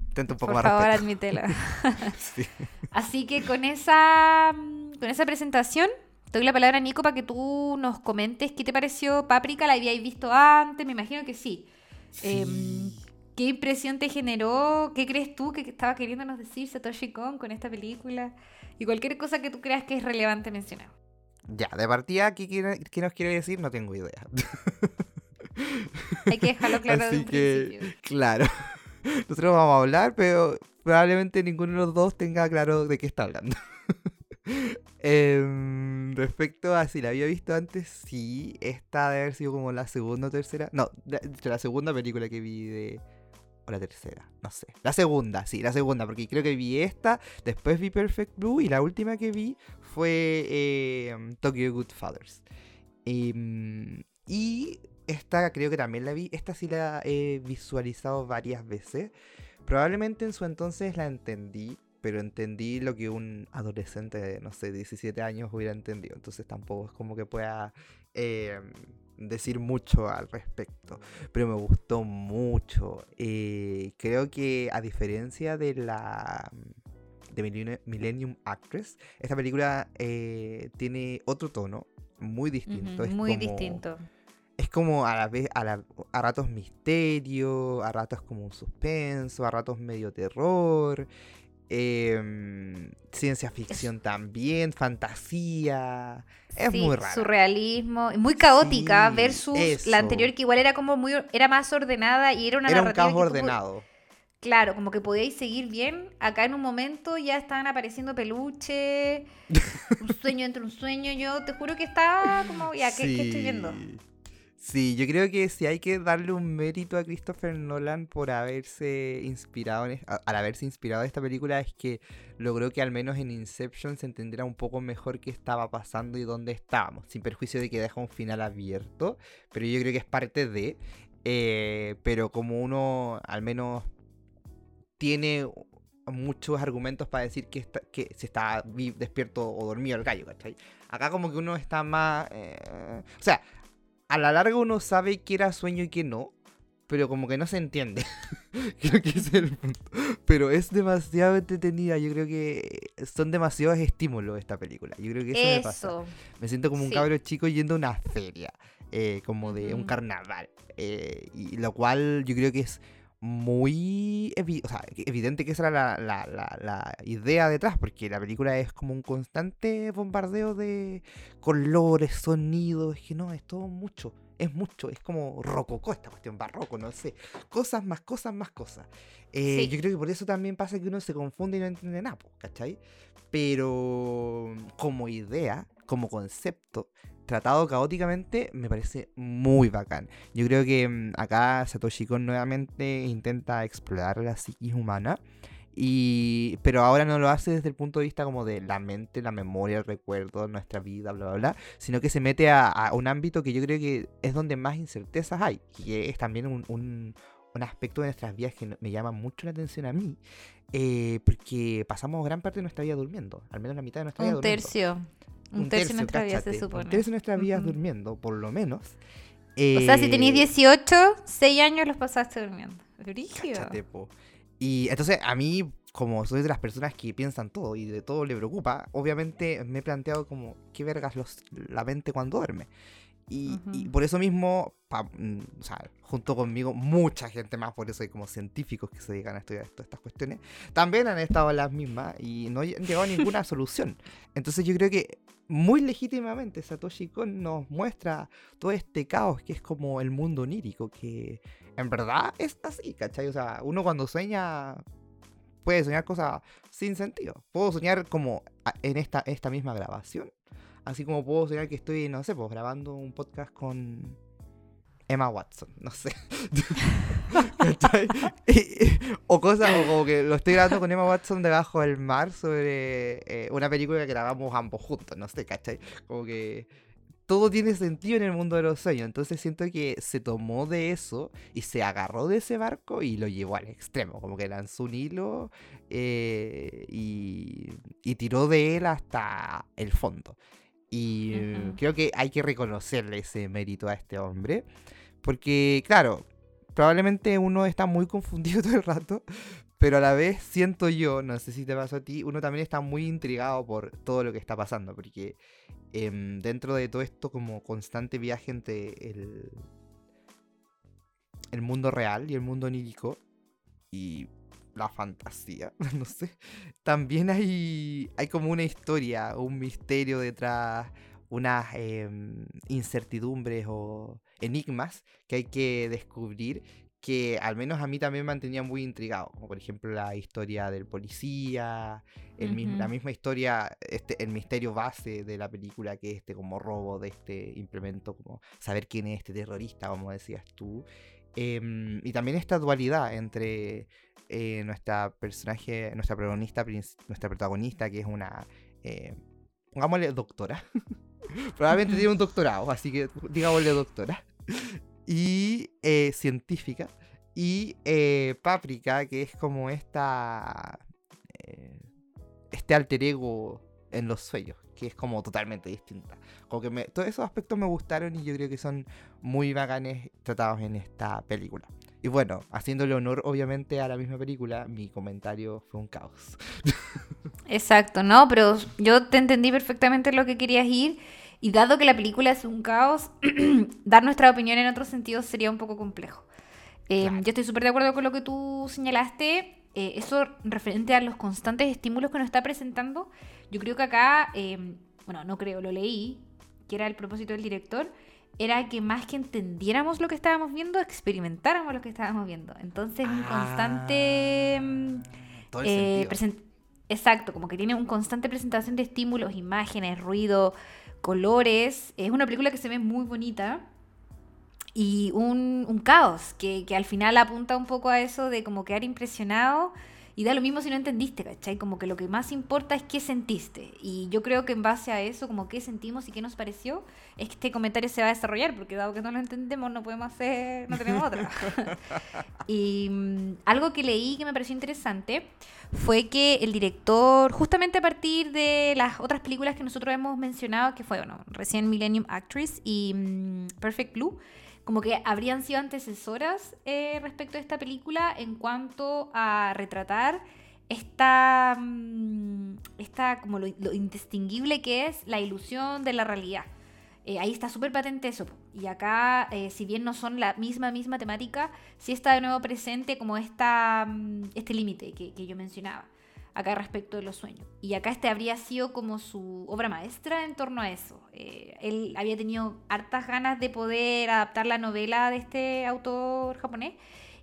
Intenta un poco Por más favor, admítela. Sí. Así que con esa, mm, con esa presentación, te doy la palabra a Nico para que tú nos comentes qué te pareció Paprika. ¿La habíais visto antes? Me imagino que sí. Em, ¿Qué impresión te generó? ¿Qué crees tú que estaba queriéndonos decir Satoshi Kon con esta película? Y cualquier cosa que tú creas que es relevante mencionar. Ya, de partida, ¿qué, qué nos quiere decir? No tengo idea. Hay que dejarlo claro desde Así un que, principio. claro. Nosotros vamos a hablar, pero probablemente ninguno de los dos tenga claro de qué está hablando. Em, respecto a si la había visto antes, sí. Esta debe haber sido como la segunda o tercera. No, la, segunda película que vi de. O la tercera, no sé. La segunda, sí, la segunda, porque creo que vi esta, después vi Perfect Blue y la última que vi fue eh, Tokyo Goodfathers. Em, y esta creo que también la vi. Esta sí la he visualizado varias veces. Probablemente en su entonces la entendí, pero entendí lo que un adolescente de, no sé, 17 años hubiera entendido. Entonces tampoco es como que pueda eh, decir mucho al respecto. Pero me gustó mucho. Eh, creo que a diferencia de la de Millennium Actress, esta película eh, tiene otro tono muy distinto. muy distinto es como a la vez, a, a ratos misterio, a ratos como un suspenso, a ratos medio terror, em, ciencia ficción también, fantasía. Es muy raro. Surrealismo, muy caótica versus la anterior que igual era como muy, era más ordenada y era una era un caos ordenado. Claro, como que podíais seguir bien. Acá en un momento ya estaban apareciendo peluches, un sueño entre un sueño. Yo te juro que estaba como, ya, ¿qué, ¿qué estoy viendo? Sí, yo creo que sí hay que darle un mérito a Christopher Nolan por haberse inspirado, en, al haberse inspirado en esta película, es que logró que al menos en Inception se entendiera un poco mejor qué estaba pasando y dónde estábamos, sin perjuicio de que deja un final abierto, pero yo creo que es parte de, eh, pero como uno al menos tiene muchos argumentos para decir que, está, que se está despierto o dormido el gallo, ¿cachai? Acá como que uno está más... Eh, o sea, a la larga uno sabe que era sueño y que no, pero como que no se entiende. creo que ese es el punto. Pero es demasiado entretenida. Yo creo que son demasiados estímulos esta película. Yo creo que eso, me pasa. Me siento como un cabro chico yendo a una feria, eh, como de un carnaval. Eh, y lo cual yo creo que es muy evidente que esa era la, idea detrás, porque la película es como un constante bombardeo de colores, sonidos, es que no, es todo mucho, es mucho, es como rococó esta cuestión, barroco, no sé, cosas más cosas más cosas. Eh, yo creo que por eso también pasa que uno se confunde y no entiende nada, ¿cachai? Pero como idea, como concepto, tratado caóticamente, me parece muy bacán. Yo creo que mm, acá Satoshi Kon nuevamente intenta explorar la psiquis humana. Y, pero ahora no lo hace desde el punto de vista como de la mente, la memoria, el recuerdo, nuestra vida, bla, bla, bla, sino que se mete a, un ámbito que yo creo que es donde más incertezas hay, que es también un, un, aspecto de nuestras vidas que me llama mucho la atención a mí, eh, porque pasamos gran parte de nuestra vida durmiendo, al menos la mitad de nuestra vida durmiendo. Un tercio. Un, tercio, de nuestra vida se supone. Un tercio de nuestra vida durmiendo, por lo menos. o sea, si tenéis 18, 6 años los pasaste durmiendo. Y entonces a mí, como soy de las personas que piensan todo y de todo le preocupa, obviamente me he planteado como, ¿qué vergas los, la mente cuando duerme? Y, por eso mismo, mm, o sea, junto conmigo, mucha gente más, por eso hay como científicos que se dedican a estudiar estas cuestiones, también han estado en las mismas y no han llegado a ninguna solución. Entonces yo creo que muy legítimamente Satoshi Kon nos muestra todo este caos que es como el mundo onírico, que en verdad es así, ¿cachai? O sea, uno cuando sueña puede soñar cosas sin sentido. Puedo soñar como en esta, esta misma grabación Así como puedo soñar que estoy, no sé, pues grabando un podcast con Emma Watson, no sé. o cosas como que lo estoy grabando con Emma Watson debajo del mar sobre eh, una película que grabamos ambos juntos, no sé, ¿cachai? Como que todo tiene sentido en el mundo de los sueños. Entonces siento que se tomó de eso y se agarró de ese barco y lo llevó al extremo. Como que lanzó un hilo eh, y, y tiró de él hasta el fondo. Y creo que hay que reconocerle ese mérito a este hombre. Porque, claro, probablemente uno está muy confundido todo el rato, pero a la vez siento yo, no sé si te pasa a ti, uno también está muy intrigado por todo lo que está pasando, porque em, dentro de todo esto como constante viaje entre el, el mundo real y el mundo onírico, y la fantasía, no sé. También hay, hay como una historia, un misterio detrás, unas em, incertidumbres o enigmas que hay que descubrir que al menos a mí también me mantenía muy intrigado, como por ejemplo la historia del policía, el la misma historia, este, el misterio base de la película, que es este como robo de este implemento, como saber quién es este terrorista, como decías tú. Em, y también esta dualidad entre eh, nuestra personaje, nuestra protagonista, nuestra protagonista, que es una, eh, pongámosle doctora. Probablemente tiene un doctorado, así que digámosle doctora. Y eh, científica. Y eh, Paprika, que es como esta. eh, este alter ego en los sueños, que es como totalmente distinta. Como que me- todos esos aspectos me gustaron y yo creo que son muy bacanes tratados en esta película. Y bueno, haciéndole honor obviamente a la misma película, mi comentario fue un caos. Exacto, no, pero yo te entendí perfectamente lo que querías ir. Y dado que la película es un caos, dar nuestra opinión en otros sentidos sería un poco complejo. Eh, Claro. Yo estoy súper de acuerdo con lo que tú señalaste. Eh, eso referente a los constantes estímulos que nos está presentando. Yo creo que acá, eh, bueno, no creo, lo leí, que era el propósito del director, era que más que entendiéramos lo que estábamos viendo, experimentáramos lo que estábamos viendo. Entonces, un constante... mm, Ah, Todo el sentido. presen- Exacto, como que tiene un constante presentación de estímulos, imágenes, ruido, colores. Es una película que se ve muy bonita y un, caos que, que al final apunta un poco a eso de como quedar impresionado y da lo mismo si no entendiste, ¿cachai? Como que lo que más importa es qué sentiste. Y yo creo que en base a eso, como qué sentimos y qué nos pareció, es que este comentario se va a desarrollar, porque dado que no lo entendemos, no podemos hacer, no tenemos otra. y mm, algo que leí que me pareció interesante fue que el director, justamente a partir de las otras películas que nosotros hemos mencionado, que fue, bueno, recién Millennium Actress y mm, Perfect Blue, como que habrían sido antecesoras eh, respecto a esta película en cuanto a retratar esta, mm, esta como lo, indistinguible que es la ilusión de la realidad. Eh, ahí está súper patente eso. Y acá, eh, si bien no son la misma, misma temática, sí está de nuevo presente como esta, mm, este límite que yo mencionaba acá respecto de los sueños. Y acá este habría sido como su obra maestra en torno a eso. Eh, él había tenido hartas ganas de poder adaptar la novela de este autor japonés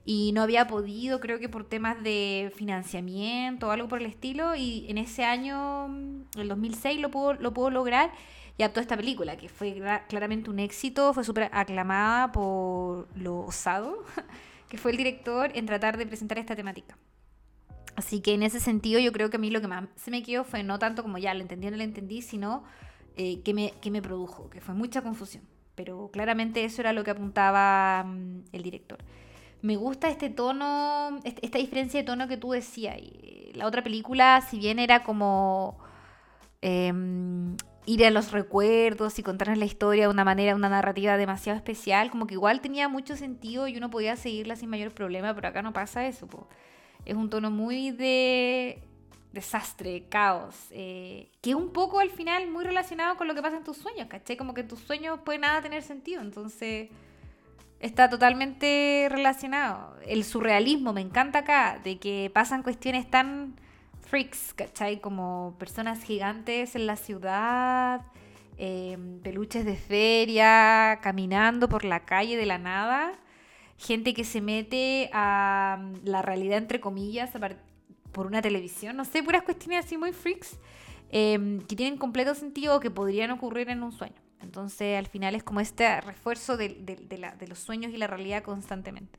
y no había podido, creo que por temas de financiamiento o algo por el estilo, y en ese año, el 2006, lo pudo, lo pudo lograr y adaptó esta película, que fue cla- claramente un éxito, fue súper aclamada por lo osado que fue el director en tratar de presentar esta temática. Así que en ese sentido yo creo que a mí lo que más se me quedó fue no tanto como ya lo entendí o no lo entendí, sino eh, que, me, que me produjo, que fue mucha confusión. Pero claramente eso era lo que apuntaba mm, el director. Me gusta este tono, este- esta diferencia de tono que tú decías. Eh, La otra película, si bien era como em, ir a los recuerdos y contarnos la historia de una manera, una narrativa demasiado especial, como que igual tenía mucho sentido y uno podía seguirla sin mayor problema, pero acá no pasa eso. po. Es un tono muy de desastre, caos, eh, que es un poco al final muy relacionado con lo que pasa en tus sueños, ¿cachai? Como que tus sueños puede nada tener sentido, entonces está totalmente relacionado. El surrealismo me encanta acá, de que pasan cuestiones tan freaks, ¿cachai? Como personas gigantes en la ciudad, eh, peluches de feria, caminando por la calle de la nada, gente que se mete a mm, la realidad, entre comillas, por una televisión, no sé, puras cuestiones así muy freaks, eh, que tienen completo sentido que podrían ocurrir en un sueño. Entonces, al final es como este refuerzo de los sueños y la realidad constantemente.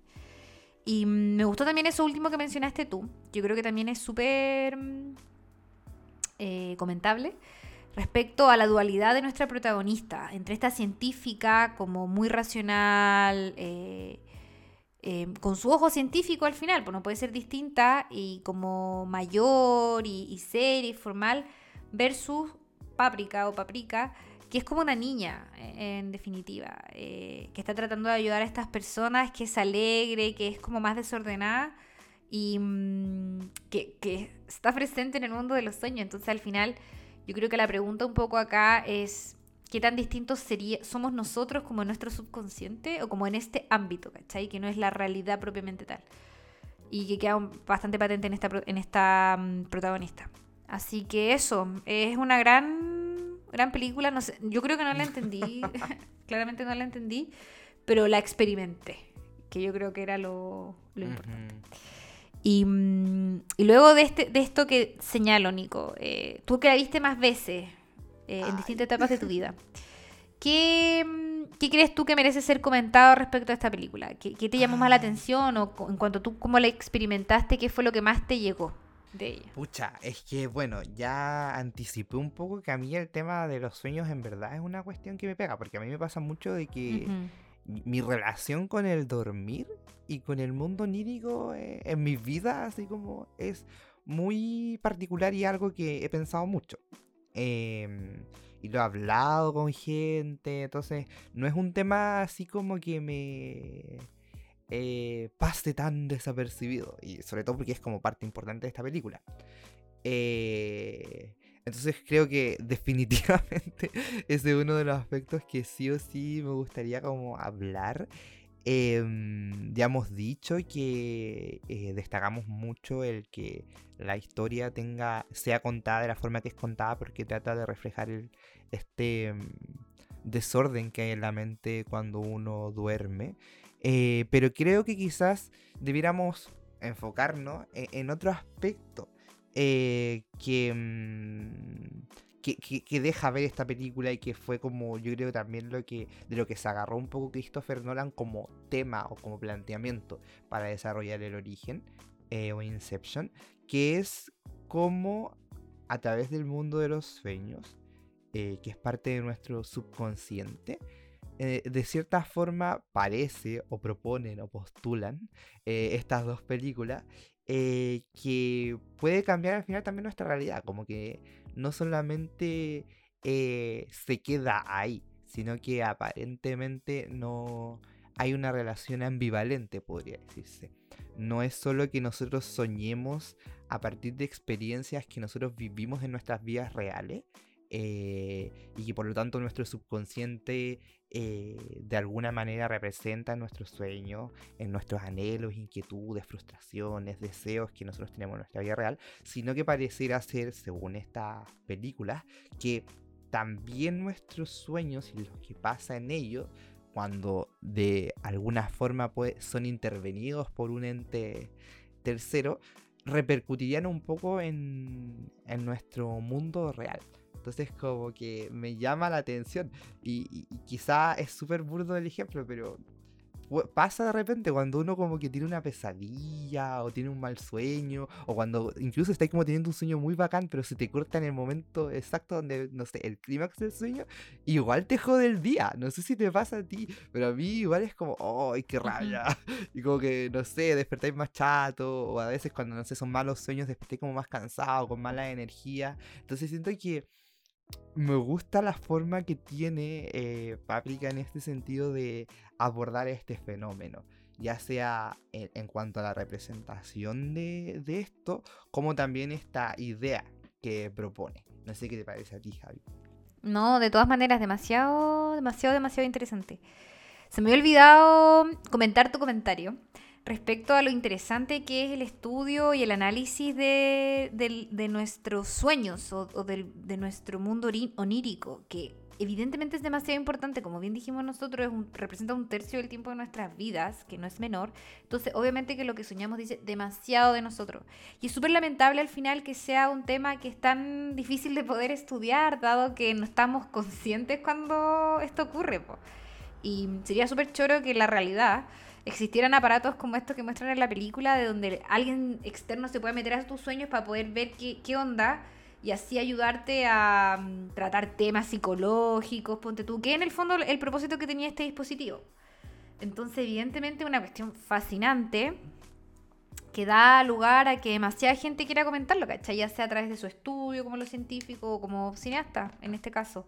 Y mm, me gustó también eso último que mencionaste tú. Yo creo que también es súper mm, eh, comentable respecto a la dualidad de nuestra protagonista, entre esta científica como muy racional, eh, eh, con su ojo científico al final, pues no puede ser distinta, y como mayor y, y seria y formal, versus Paprika o Paprika, que es como una niña, eh, en definitiva, eh, que está tratando de ayudar a estas personas, que es alegre, que es como más desordenada y mm, que está presente en el mundo de los sueños. Entonces al final yo creo que la pregunta un poco acá es qué tan distintos sería, somos nosotros como en nuestro subconsciente o como en este ámbito, ¿cachai? Que no es la realidad propiamente tal. Y que queda un- bastante patente en esta, en esta mm, protagonista. Así que eso, es una gran, gran película. No sé, yo creo que no la entendí, claramente no la entendí, pero la experimenté. que yo creo que era lo, lo importante. Y, mm, y luego de, este, de esto que señalo, Nico, eh, tú que la viste más veces eh, en distintas etapas de tu vida, ¿qué, mm, qué crees tú que merece ser comentado respecto a esta película? ¿Qué, qué te llamó más la atención o en cuanto tú cómo la experimentaste, qué fue lo que más te llegó de ella? Pucha, es que bueno, ya anticipé un poco que a mí el tema de los sueños en verdad es una cuestión que me pega, porque a mí me pasa mucho de que mi relación con el dormir y con el mundo onírico eh, en mi vida, así como es muy particular y algo que he pensado mucho. Em, y lo he hablado con gente, entonces no es un tema así como que me eh, pase tan desapercibido, y sobre todo porque es como parte importante de esta película. Eh, entonces creo que definitivamente ese es uno de los aspectos que sí o sí me gustaría como hablar. Em, ya hemos dicho que eh, destacamos mucho el que la historia tenga sea contada de la forma que es contada porque trata de reflejar el, este em, desorden que hay en la mente cuando uno duerme. Eh, pero creo que quizás debiéramos enfocarnos en, en otro aspecto eh, que, mm, que, deja ver esta película y que fue como yo creo también lo que de lo que se agarró un poco Christopher Nolan como tema o como planteamiento para desarrollar el origen eh, o Inception, que es cómo a través del mundo de los sueños, eh, que es parte de nuestro subconsciente, eh, de cierta forma parece o proponen o postulan estas dos películas que puede cambiar al final también nuestra realidad, como que no solamente eh, se queda ahí, sino que aparentemente no hay una relación ambivalente, podría decirse. No es solo que nosotros soñemos a partir de experiencias que nosotros vivimos en nuestras vidas reales, eh, y que por lo tanto nuestro subconsciente eh, de alguna manera representa nuestros sueños, en nuestros anhelos, inquietudes, frustraciones, deseos que nosotros tenemos en nuestra vida real, sino que pareciera ser, según estas películas, que también nuestros sueños y lo que pasa en ellos, cuando de alguna forma pues, son intervenidos por un ente tercero, repercutirían un poco en, en nuestro mundo real. Entonces como que me llama la atención y, y- y quizá es súper burdo el ejemplo, pero pasa de repente cuando uno como que tiene una pesadilla o tiene un mal sueño o cuando incluso está como teniendo un sueño muy bacán pero se te corta en el momento exacto donde, no sé, el clímax del sueño, igual te jode el día. No sé si te pasa a ti, pero a mí igual es como, ¡ay, qué rabia! Y como que, no sé, despertáis más chato o a veces cuando, no sé, son malos sueños despertáis como más cansado, con mala energía. Entonces siento que me gusta la forma que tiene eh, Paprika en este sentido de abordar este fenómeno, ya sea en, cuanto a la representación de, de esto, como también esta idea que propone. No sé qué te parece a ti, Javi. No, de todas maneras, demasiado, demasiado, demasiado interesante. Se me había olvidado comentar tu comentario respecto a lo interesante que es el estudio y el análisis de, del- de nuestros sueños o, o del- de nuestro mundo onírico, que evidentemente es demasiado importante, como bien dijimos nosotros, es un- representa un tercio del tiempo de nuestras vidas, que no es menor. Entonces, obviamente que lo que soñamos dice demasiado de nosotros. Y es súper lamentable al final que sea un tema que es tan difícil de poder estudiar, dado que no estamos conscientes cuando esto ocurre. po. Y sería súper choro que la realidad existieran aparatos como estos que muestran en la película, de donde alguien externo se puede meter a tus sueños para poder ver qué, qué onda y así ayudarte a mm, tratar temas psicológicos, ponte tú, que en el fondo el propósito que tenía este dispositivo. Entonces, evidentemente, una cuestión fascinante que da lugar a que demasiada gente quiera comentarlo, ¿cachai? Ya sea a través de su estudio, como los científicos, o como cineasta, en este caso,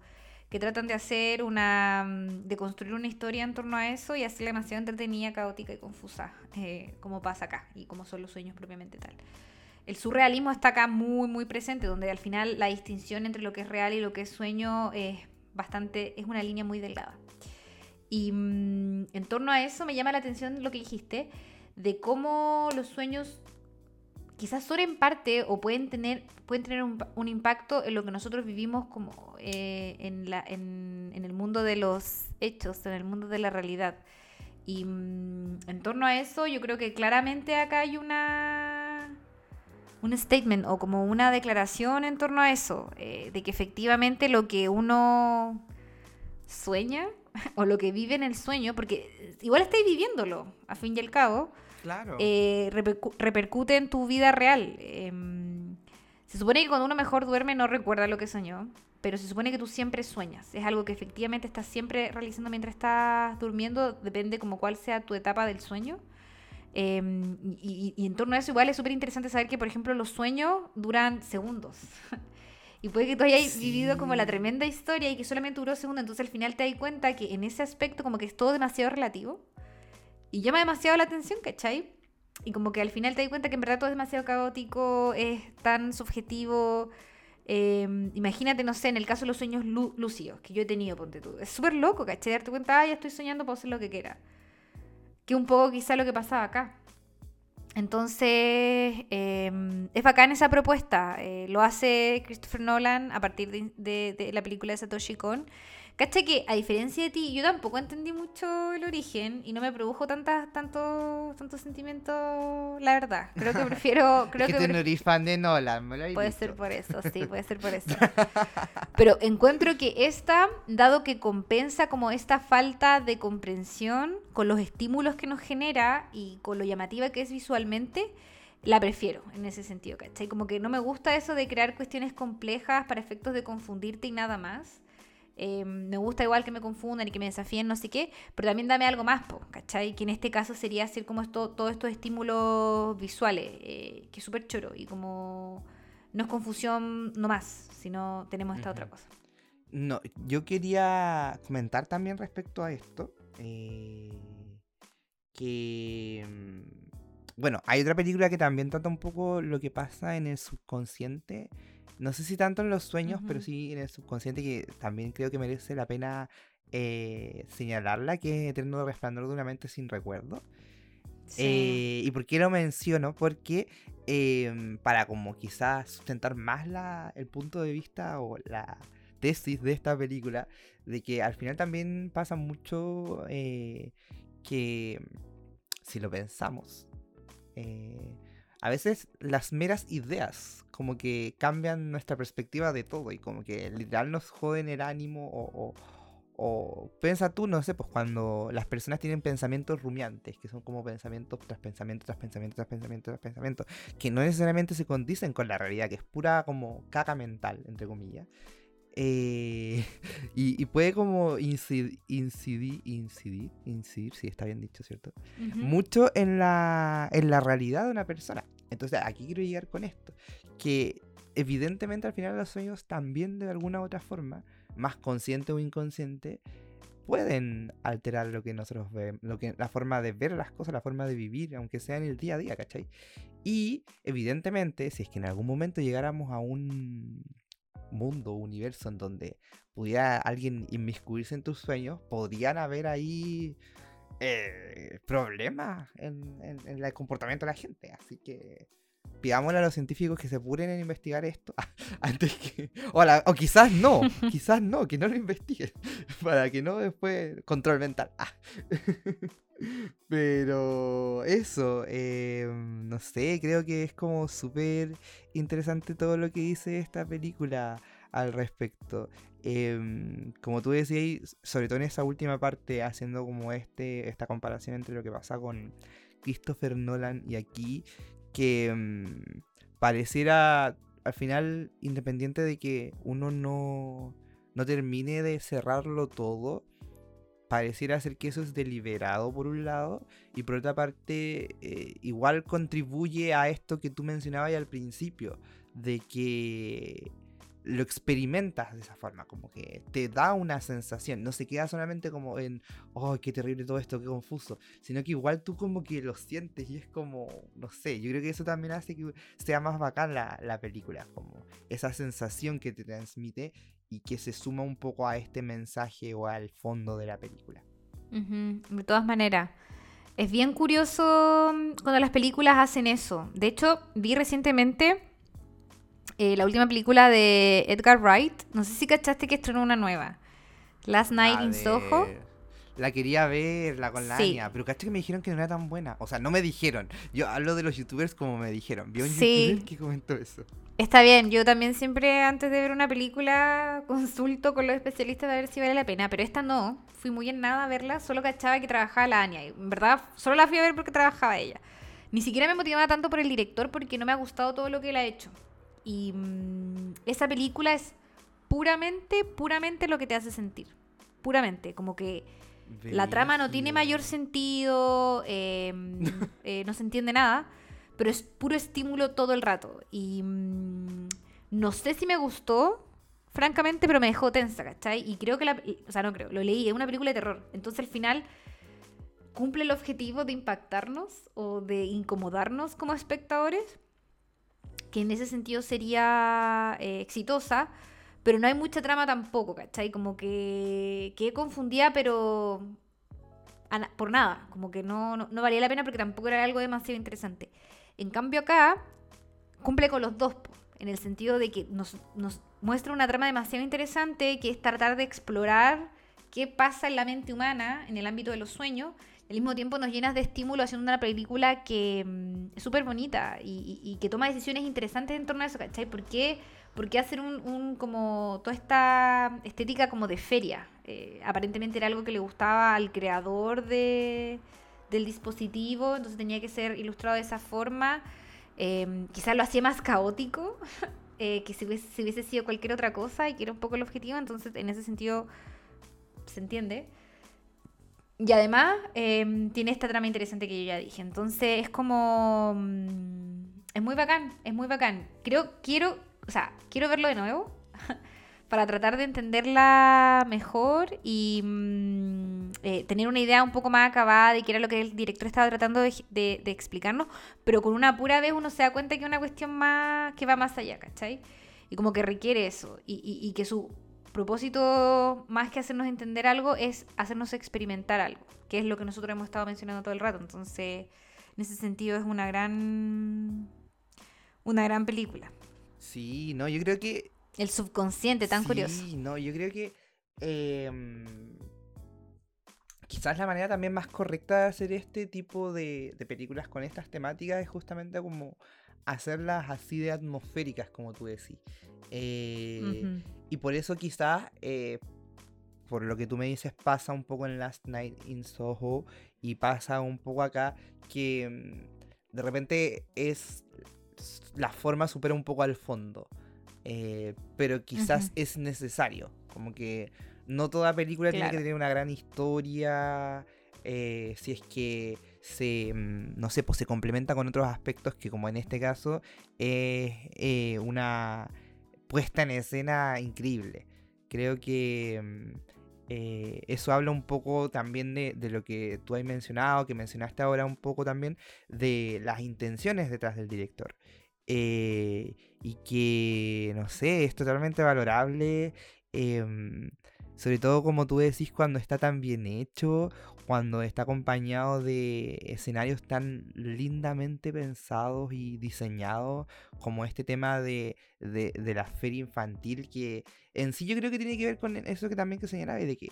que tratan de hacer una. mm, de construir una historia en torno a eso y hacerla demasiado entretenida, caótica y confusa, eh, como pasa acá, y como son los sueños propiamente tal. El surrealismo está acá muy, muy presente, donde al final la distinción entre lo que es real y lo que es sueño es bastante. es una línea muy delgada. Y mm, en torno a eso me llama la atención lo que dijiste, de cómo los sueños quizás son en parte o pueden tener, pueden tener un, un impacto en lo que nosotros vivimos como eh, en, la, en, en el mundo de los hechos, en el mundo de la realidad. Y mm, en torno a eso, yo creo que claramente acá hay una un statement o como una declaración en torno a eso, eh, de que efectivamente lo que uno sueña o lo que vive en el sueño, porque igual estáis viviéndolo, a fin y al cabo, Claro. eh, repercu- repercute en tu vida real. Em, se supone que cuando uno mejor duerme no recuerda lo que soñó, pero se supone que tú siempre sueñas. Es algo que efectivamente estás siempre realizando mientras estás durmiendo, depende como cuál sea tu etapa del sueño. Em, y, y- y en torno a eso igual es súper interesante saber que, por ejemplo, los sueños duran segundos. y puede que tú hayas vivido como la tremenda historia y que solamente duró segundos, entonces al final te das cuenta que en ese aspecto como que es todo demasiado relativo. Y llama demasiado la atención, ¿cachai? Y como que al final te das cuenta que en verdad todo es demasiado caótico, es tan subjetivo. Eh, imagínate, no sé, en el caso de los sueños lú- lúcidos que yo he tenido, ponte tú. Es súper loco, ¿cachai? Darte cuenta, ah, ya estoy soñando, puedo hacer lo que quiera. Que un poco quizá lo que pasaba acá. Entonces, eh, es bacán esa propuesta. eh, lo hace Christopher Nolan a partir de, de- de la película de Satoshi Kon. ¿Cachai que a diferencia de ti, yo tampoco entendí mucho el origen y no me produjo tantas, tanto, tanto sentimiento, la verdad. Creo que prefiero... Creo es que, que tú no eres fan de Nolan, me lo Puede ser por eso, sí, puede ser por eso. Pero encuentro que esta, dado que compensa como esta falta de comprensión con los estímulos que nos genera y con lo llamativa que es visualmente, la prefiero en ese sentido, ¿cachai? Como que no me gusta eso de crear cuestiones complejas para efectos de confundirte y nada más. Eh, me gusta igual que me confundan y que me desafíen, no sé qué, pero también dame algo más, po, ¿cachai? Que en este caso sería hacer como esto, todos estos estímulos visuales, eh, que es súper choro y como no es confusión nomás, sino tenemos esta otra cosa. No, yo quería comentar también respecto a esto. eh, que. mm, Bueno, hay otra película que también trata un poco lo que pasa en el subconsciente. No sé si tanto en los sueños, pero sí en el subconsciente, que también creo que merece la pena eh, señalarla, que es Eterno Resplandor de una mente sin recuerdo. Eh, ¿Y por qué lo menciono? Porque em, para como quizás sustentar más la, el punto de vista o la tesis de esta película, de que al final también pasa mucho eh, que si lo pensamos, eh, a veces las meras ideas como que cambian nuestra perspectiva de todo y como que literal nos joden el ánimo o, o, o piensa tú, no sé, pues cuando las personas tienen pensamientos rumiantes, que son como pensamientos tras pensamiento, tras pensamiento, tras pensamiento, tras pensamiento, que no necesariamente se condicen con la realidad, que es pura como caca mental, entre comillas. Eh, y, y puede como incidir, incidir, incidir, incidir, sí, está bien dicho, ¿cierto? Mucho en la, en la realidad de una persona. Entonces, aquí quiero llegar con esto. Que evidentemente al final los sueños también de alguna u otra forma, más consciente o inconsciente, pueden alterar lo que nosotros vemos, lo que, la forma de ver las cosas, la forma de vivir, aunque sea en el día a día, ¿cachai? Y evidentemente, si es que en algún momento llegáramos a un mundo, universo en donde pudiera alguien inmiscuirse en tus sueños, podrían haber ahí eh, problemas en, en- en el comportamiento de la gente. Así que pidámosle a los científicos que se apuren en investigar esto antes que... O, a la- o quizás no, quizás no, que no lo investiguen. Para que no después... Control mental. Ah. Pero eso, eh, no sé, creo que es como súper interesante todo lo que dice esta película al respecto. Em, como tú decías, sobre todo en esa última parte, haciendo como este, esta comparación entre lo que pasa con Christopher Nolan y aquí, que em, pareciera al final, independiente de que uno no, no termine de cerrarlo todo, pareciera ser que eso es deliberado por un lado y por otra parte eh, igual contribuye a esto que tú mencionabas al principio, de que lo experimentas de esa forma, como que te da una sensación, no se queda solamente como en, oh, qué terrible todo esto, qué confuso, sino que igual tú como que lo sientes y es como, no sé, yo creo que eso también hace que sea más bacán la, la película, como esa sensación que te transmite y que se suma un poco a este mensaje o al fondo de la película. De todas maneras, es bien curioso mm, cuando las películas hacen eso. De hecho, vi recientemente eh, la última película de Edgar Wright. No sé si cachaste que estrenó una nueva. Last Night in Soho. la quería ver, la con la Sí. Pero caché que me dijeron que no era tan buena. O sea, no me dijeron. Yo hablo de los youtubers como me dijeron. Vi un Sí. youtuber que comentó eso. Está bien, yo también siempre antes de ver una película consulto con los especialistas a ver si vale la pena, pero esta no, fui muy en nada a verla, solo cachaba que trabajaba la Anya, en verdad solo la fui a ver porque trabajaba ella. Ni siquiera me motivaba tanto por el director porque no me ha gustado todo lo que él ha hecho. Y mm, esa película es puramente, puramente lo que te hace sentir. Puramente, como que la trama no tiene mayor sentido, eh, eh, no se entiende nada, pero es puro estímulo todo el rato. Y mm, no sé si me gustó, francamente, pero me dejó tensa, ¿cachai? Y creo que la... O sea, no creo, lo leí, es una película de terror. Entonces al final cumple el objetivo de impactarnos o de incomodarnos como espectadores, que en ese sentido sería eh, exitosa, pero no hay mucha trama tampoco, ¿cachai? Como que quedé confundida, pero por nada, como que no, no, no valía la pena porque tampoco era algo demasiado interesante. En cambio acá cumple con los dos, en el sentido de que nos, nos muestra una trama demasiado interesante, que es tratar de explorar qué pasa en la mente humana en el ámbito de los sueños. Al mismo tiempo nos llenas de estímulo haciendo una película que mm, es súper bonita y, que toma decisiones interesantes en torno a eso, ¿cachai? ¿Por qué, por qué hacer un, como toda esta estética como de feria? Eh, aparentemente era algo que le gustaba al creador de, del dispositivo, entonces tenía que ser ilustrado de esa forma. Eh, quizás lo hacía más caótico eh, que si si hubiese sido cualquier otra cosa y que era un poco el objetivo, entonces en ese sentido se entiende. Y además eh, tiene esta trama interesante que yo ya dije. Entonces es como... mm, Es muy bacán, es muy bacán. Creo, quiero, o sea, quiero verlo de nuevo para tratar de entenderla mejor y mm, eh, tener una idea un poco más acabada de qué era lo que el director estaba tratando de explicarnos, pero con una pura vez uno se da cuenta que es una cuestión más que va más allá, ¿cachai? Y como que requiere eso, y, y- y que su propósito, más que hacernos entender algo, es hacernos experimentar algo, que es lo que nosotros hemos estado mencionando todo el rato. Entonces, en ese sentido es una gran, una gran película. Sí, no, yo creo que El subconsciente, tan sí, curioso. no, yo creo que em, quizás la manera también más correcta de hacer este tipo de, de películas con estas temáticas es justamente como hacerlas así de atmosféricas, como tú decís. Eh. Y por eso quizás, eh, por lo que tú me dices, pasa un poco en Last Night in Soho y pasa un poco acá que mm, de repente es la forma supera un poco al fondo. Eh, pero quizás es necesario. Como que no toda película tiene que tener una gran historia. eh, si es que se, mm, no sé, pues se complementa con otros aspectos que como en este caso es eh, una puesta en escena increíble. Creo que mm, eh, eso habla un poco también de, lo que tú has mencionado, que mencionaste ahora un poco también, de las intenciones detrás del director. Eh, y que, no sé, es totalmente valorable. em, sobre todo como tú decís, cuando está tan bien hecho, cuando está acompañado de escenarios tan lindamente pensados y diseñados, como este tema de, de, de la feria infantil, que en sí yo creo que tiene que ver con eso que también que señalaba, de que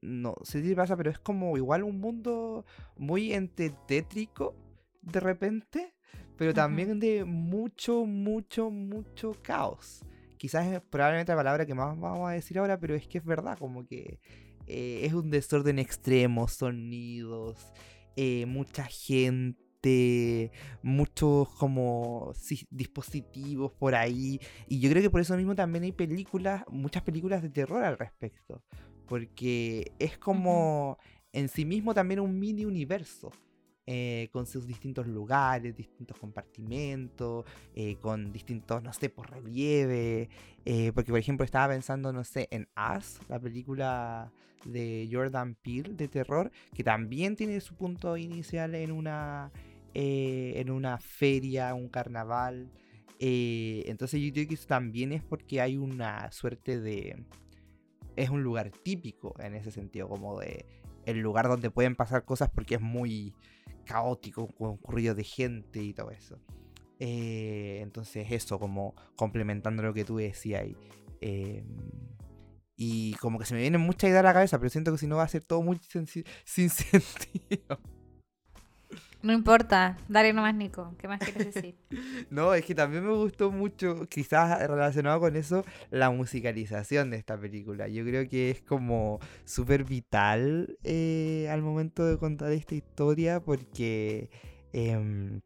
no sé si pasa, pero es como igual un mundo muy entre tétrico de repente, pero también de mucho, mucho, mucho caos. Quizás es probablemente la palabra que más vamos a decir ahora, pero es que es verdad, como que eh, es un desorden extremo, sonidos, eh, mucha gente, muchos como dispositivos por ahí. Y yo creo que por eso mismo también hay películas, muchas películas de terror al respecto. Porque es como en sí mismo también un mini universo. Eh, con sus distintos lugares, distintos compartimentos, eh, con distintos, no sé, por relieve. eh, porque, por ejemplo, estaba pensando, no sé, en Us, la película de Jordan Peele de terror, que también tiene su punto inicial en una, en una feria, un carnaval. entonces yo creo que eso también es porque hay una suerte de... Es un lugar típico en ese sentido, como de el lugar donde pueden pasar cosas porque es muy caótico, concurrido de gente y todo eso. Eh, entonces eso, como complementando lo que tú decías ahí. Eh, Y como que se me vienen muchas ideas a la cabeza, pero siento que si no va a ser todo muy sin sentido. No importa, dale nomás, Nico. ¿Qué más quieres decir? No, es que también me gustó mucho, quizás relacionado con eso, la musicalización de esta película. Yo creo que es como súper vital eh, al momento de contar esta historia porque em,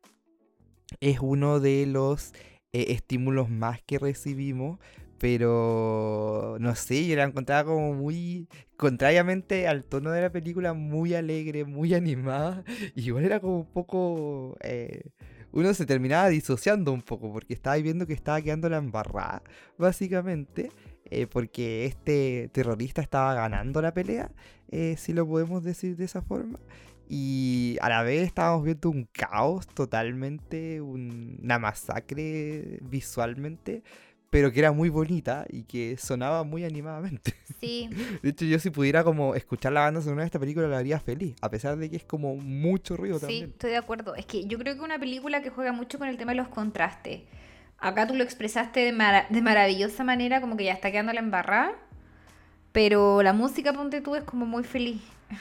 es uno de los eh, estímulos más que recibimos, pero no sé, yo la encontraba como muy, contrariamente al tono de la película, muy alegre, muy animada, y igual era como un poco... eh, uno se terminaba disociando un poco porque estaba viendo que estaba quedando la embarrada, básicamente, eh, porque este terrorista estaba ganando la pelea, eh, si lo podemos decir de esa forma. Y a la vez estábamos viendo un caos totalmente, un- una masacre visualmente, pero que era muy bonita y que sonaba muy animadamente. Sí, De hecho, yo si pudiera como escuchar la banda sonora de esta película la haría feliz, a pesar de que es como mucho ruido sí, también. estoy de acuerdo. Es que yo creo que una película que juega mucho con el tema de los contrastes. Acá tú lo expresaste de, mara- de maravillosa manera, como que ya está quedando la embarrada. Pero la música, ponte tú, es como muy feliz.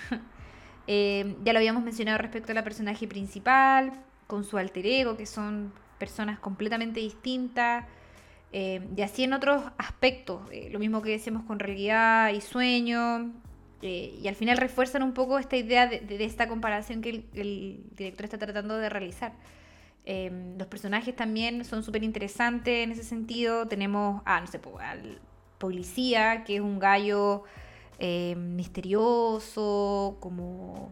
Eh, ya lo habíamos mencionado respecto a la personaje principal, con su alter ego, que son personas completamente distintas. Eh, y así en otros aspectos, eh, lo mismo que decíamos con realidad y sueño. eh, y al final refuerzan un poco esta idea de, esta comparación que el, director está tratando de realizar. Eh, los personajes también son súper interesantes en ese sentido. Tenemos, ah, no sé, al policía, que es un gallo misterioso, como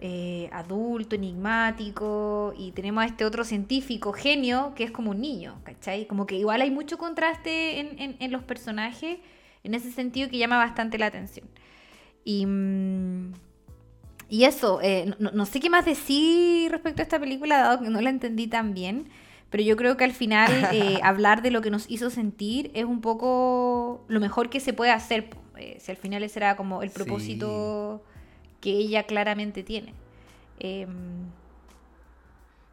eh, adulto, enigmático. Y tenemos a este otro científico, genio, que es como un niño, ¿cachai? Como que igual hay mucho contraste en, en- en los personajes, en ese sentido que llama bastante la atención. Y, mm, y eso, eh, no, no sé qué más decir respecto a esta película, dado que no la entendí tan bien. Pero yo creo que al final eh, hablar de lo que nos hizo sentir es un poco lo mejor que se puede hacer. si al final ese era como el Sí. Que ella claramente tiene. Em,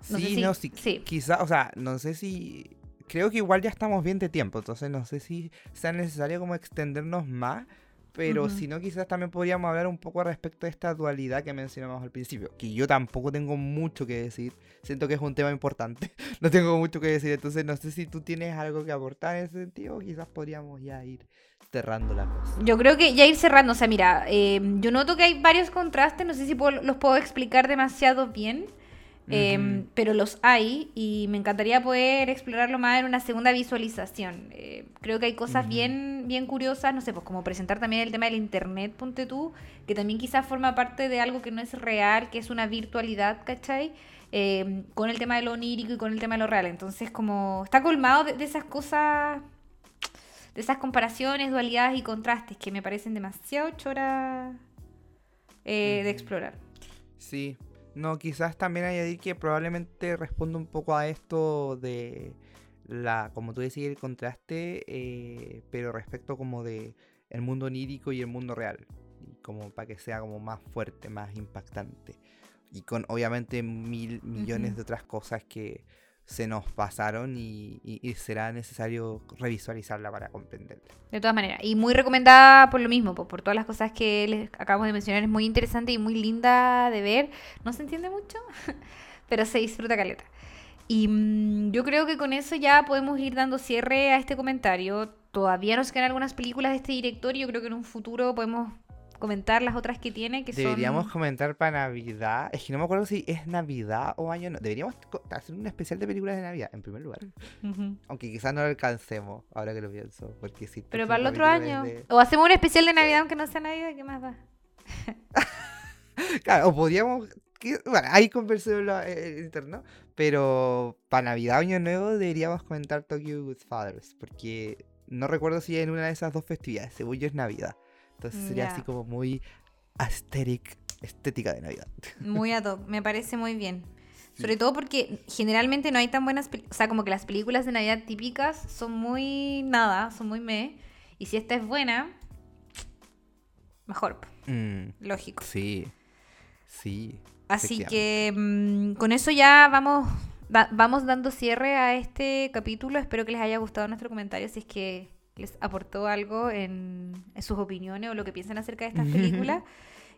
no sé sí, si- no, sí, sí. quizá, o sea, no sé si... Creo que igual ya estamos bien de tiempo, entonces no sé si sea necesario como extendernos más, pero Ujú. si no, quizás también podríamos hablar un poco respecto a esta dualidad que mencionamos al principio, que yo tampoco tengo mucho que decir, siento que es un tema importante, no tengo mucho que decir, entonces no sé si tú tienes algo que aportar en ese sentido, quizás podríamos ya ir cerrando la cosa. Yo creo que ya ir cerrando, o sea, mira, eh, yo noto que hay varios contrastes, no sé si puedo- los puedo explicar demasiado bien, eh, Ujú. pero los hay y me encantaría poder explorarlo más en una segunda visualización. Eh, creo que hay cosas bien, bien curiosas, no sé, pues como presentar también el tema del internet, ponte tú, que también quizás forma parte de algo que no es real, que es una virtualidad, ¿cachai? Eh, con el tema de lo onírico y con el tema de lo real. Entonces, como está colmado de, de esas cosas de esas comparaciones, dualidades y contrastes que me parecen demasiado choras eh, de explorar. Sí, no, quizás también añadir que probablemente responda un poco a esto de la, como tú decías, el contraste, eh, pero respecto como de el mundo onírico y el mundo real, y como para que sea como más fuerte, más impactante, y con obviamente mil millones de otras cosas que se nos pasaron y, y- y será necesario revisualizarla para comprenderla. De todas maneras. Y muy recomendada por lo mismo, pues, por todas las cosas que les acabamos de mencionar. Es muy interesante y muy linda de ver. No se entiende mucho, pero se disfruta caleta. Y mm, yo creo que con eso ya podemos ir dando cierre a este comentario. Todavía nos quedan algunas películas de este director y yo creo que en un futuro podemos comentar las otras que tiene, que Deberíamos son... comentar para Navidad. Es que no me acuerdo si es Navidad o año. No. Deberíamos hacer un especial de películas de Navidad, en primer lugar. Aunque quizás no lo alcancemos, ahora que lo pienso. Porque si Pero para el otro año. de- O hacemos un especial de Navidad aunque no sea Navidad, ¿qué más da? Claro, o podríamos. Bueno, ahí conversemos en interno. Pero para Navidad o Año Nuevo deberíamos comentar Tokyo Goodfathers. Porque no recuerdo si en una de esas dos festividades. Según yo es Navidad. Entonces sería así como muy aesthetic, estética de Navidad. Muy ad hoc, me parece muy bien. Sí. Sobre todo porque generalmente no hay tan buenas películas, o sea, como que las películas de Navidad típicas son muy nada, son muy me. Y si esta es buena, mejor, Mm, lógico. sí. Sí. Así que mm, con eso ya vamos, da- vamos dando cierre a este capítulo. Espero que les haya gustado nuestro comentario. Si es que les aportó algo en, en sus opiniones o lo que piensan acerca de estas películas.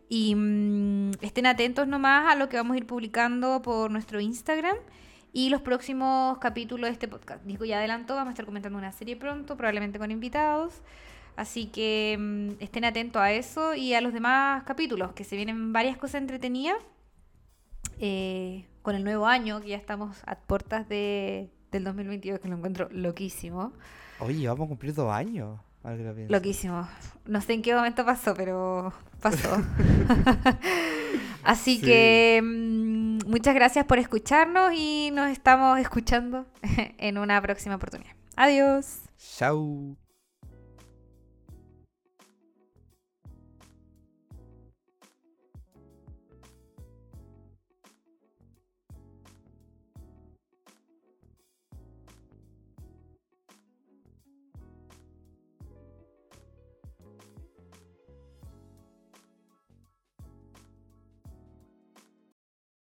Y mm, estén atentos nomás a lo que vamos a ir publicando por nuestro Instagram y los próximos capítulos de este podcast. Nico ya adelantó, vamos a estar comentando una serie pronto, probablemente con invitados. Así que mm, estén atentos a eso y a los demás capítulos, que se vienen varias cosas entretenidas. Eh, con el nuevo año, que ya estamos a puertas de, del 2022, que lo encuentro loquísimo. Oye, vamos a cumplir dos años. lo. Loquísimo. No sé en qué momento pasó, pero pasó. Así Sí. que mm, muchas gracias por escucharnos y nos estamos escuchando en una próxima oportunidad. Adiós. Chau.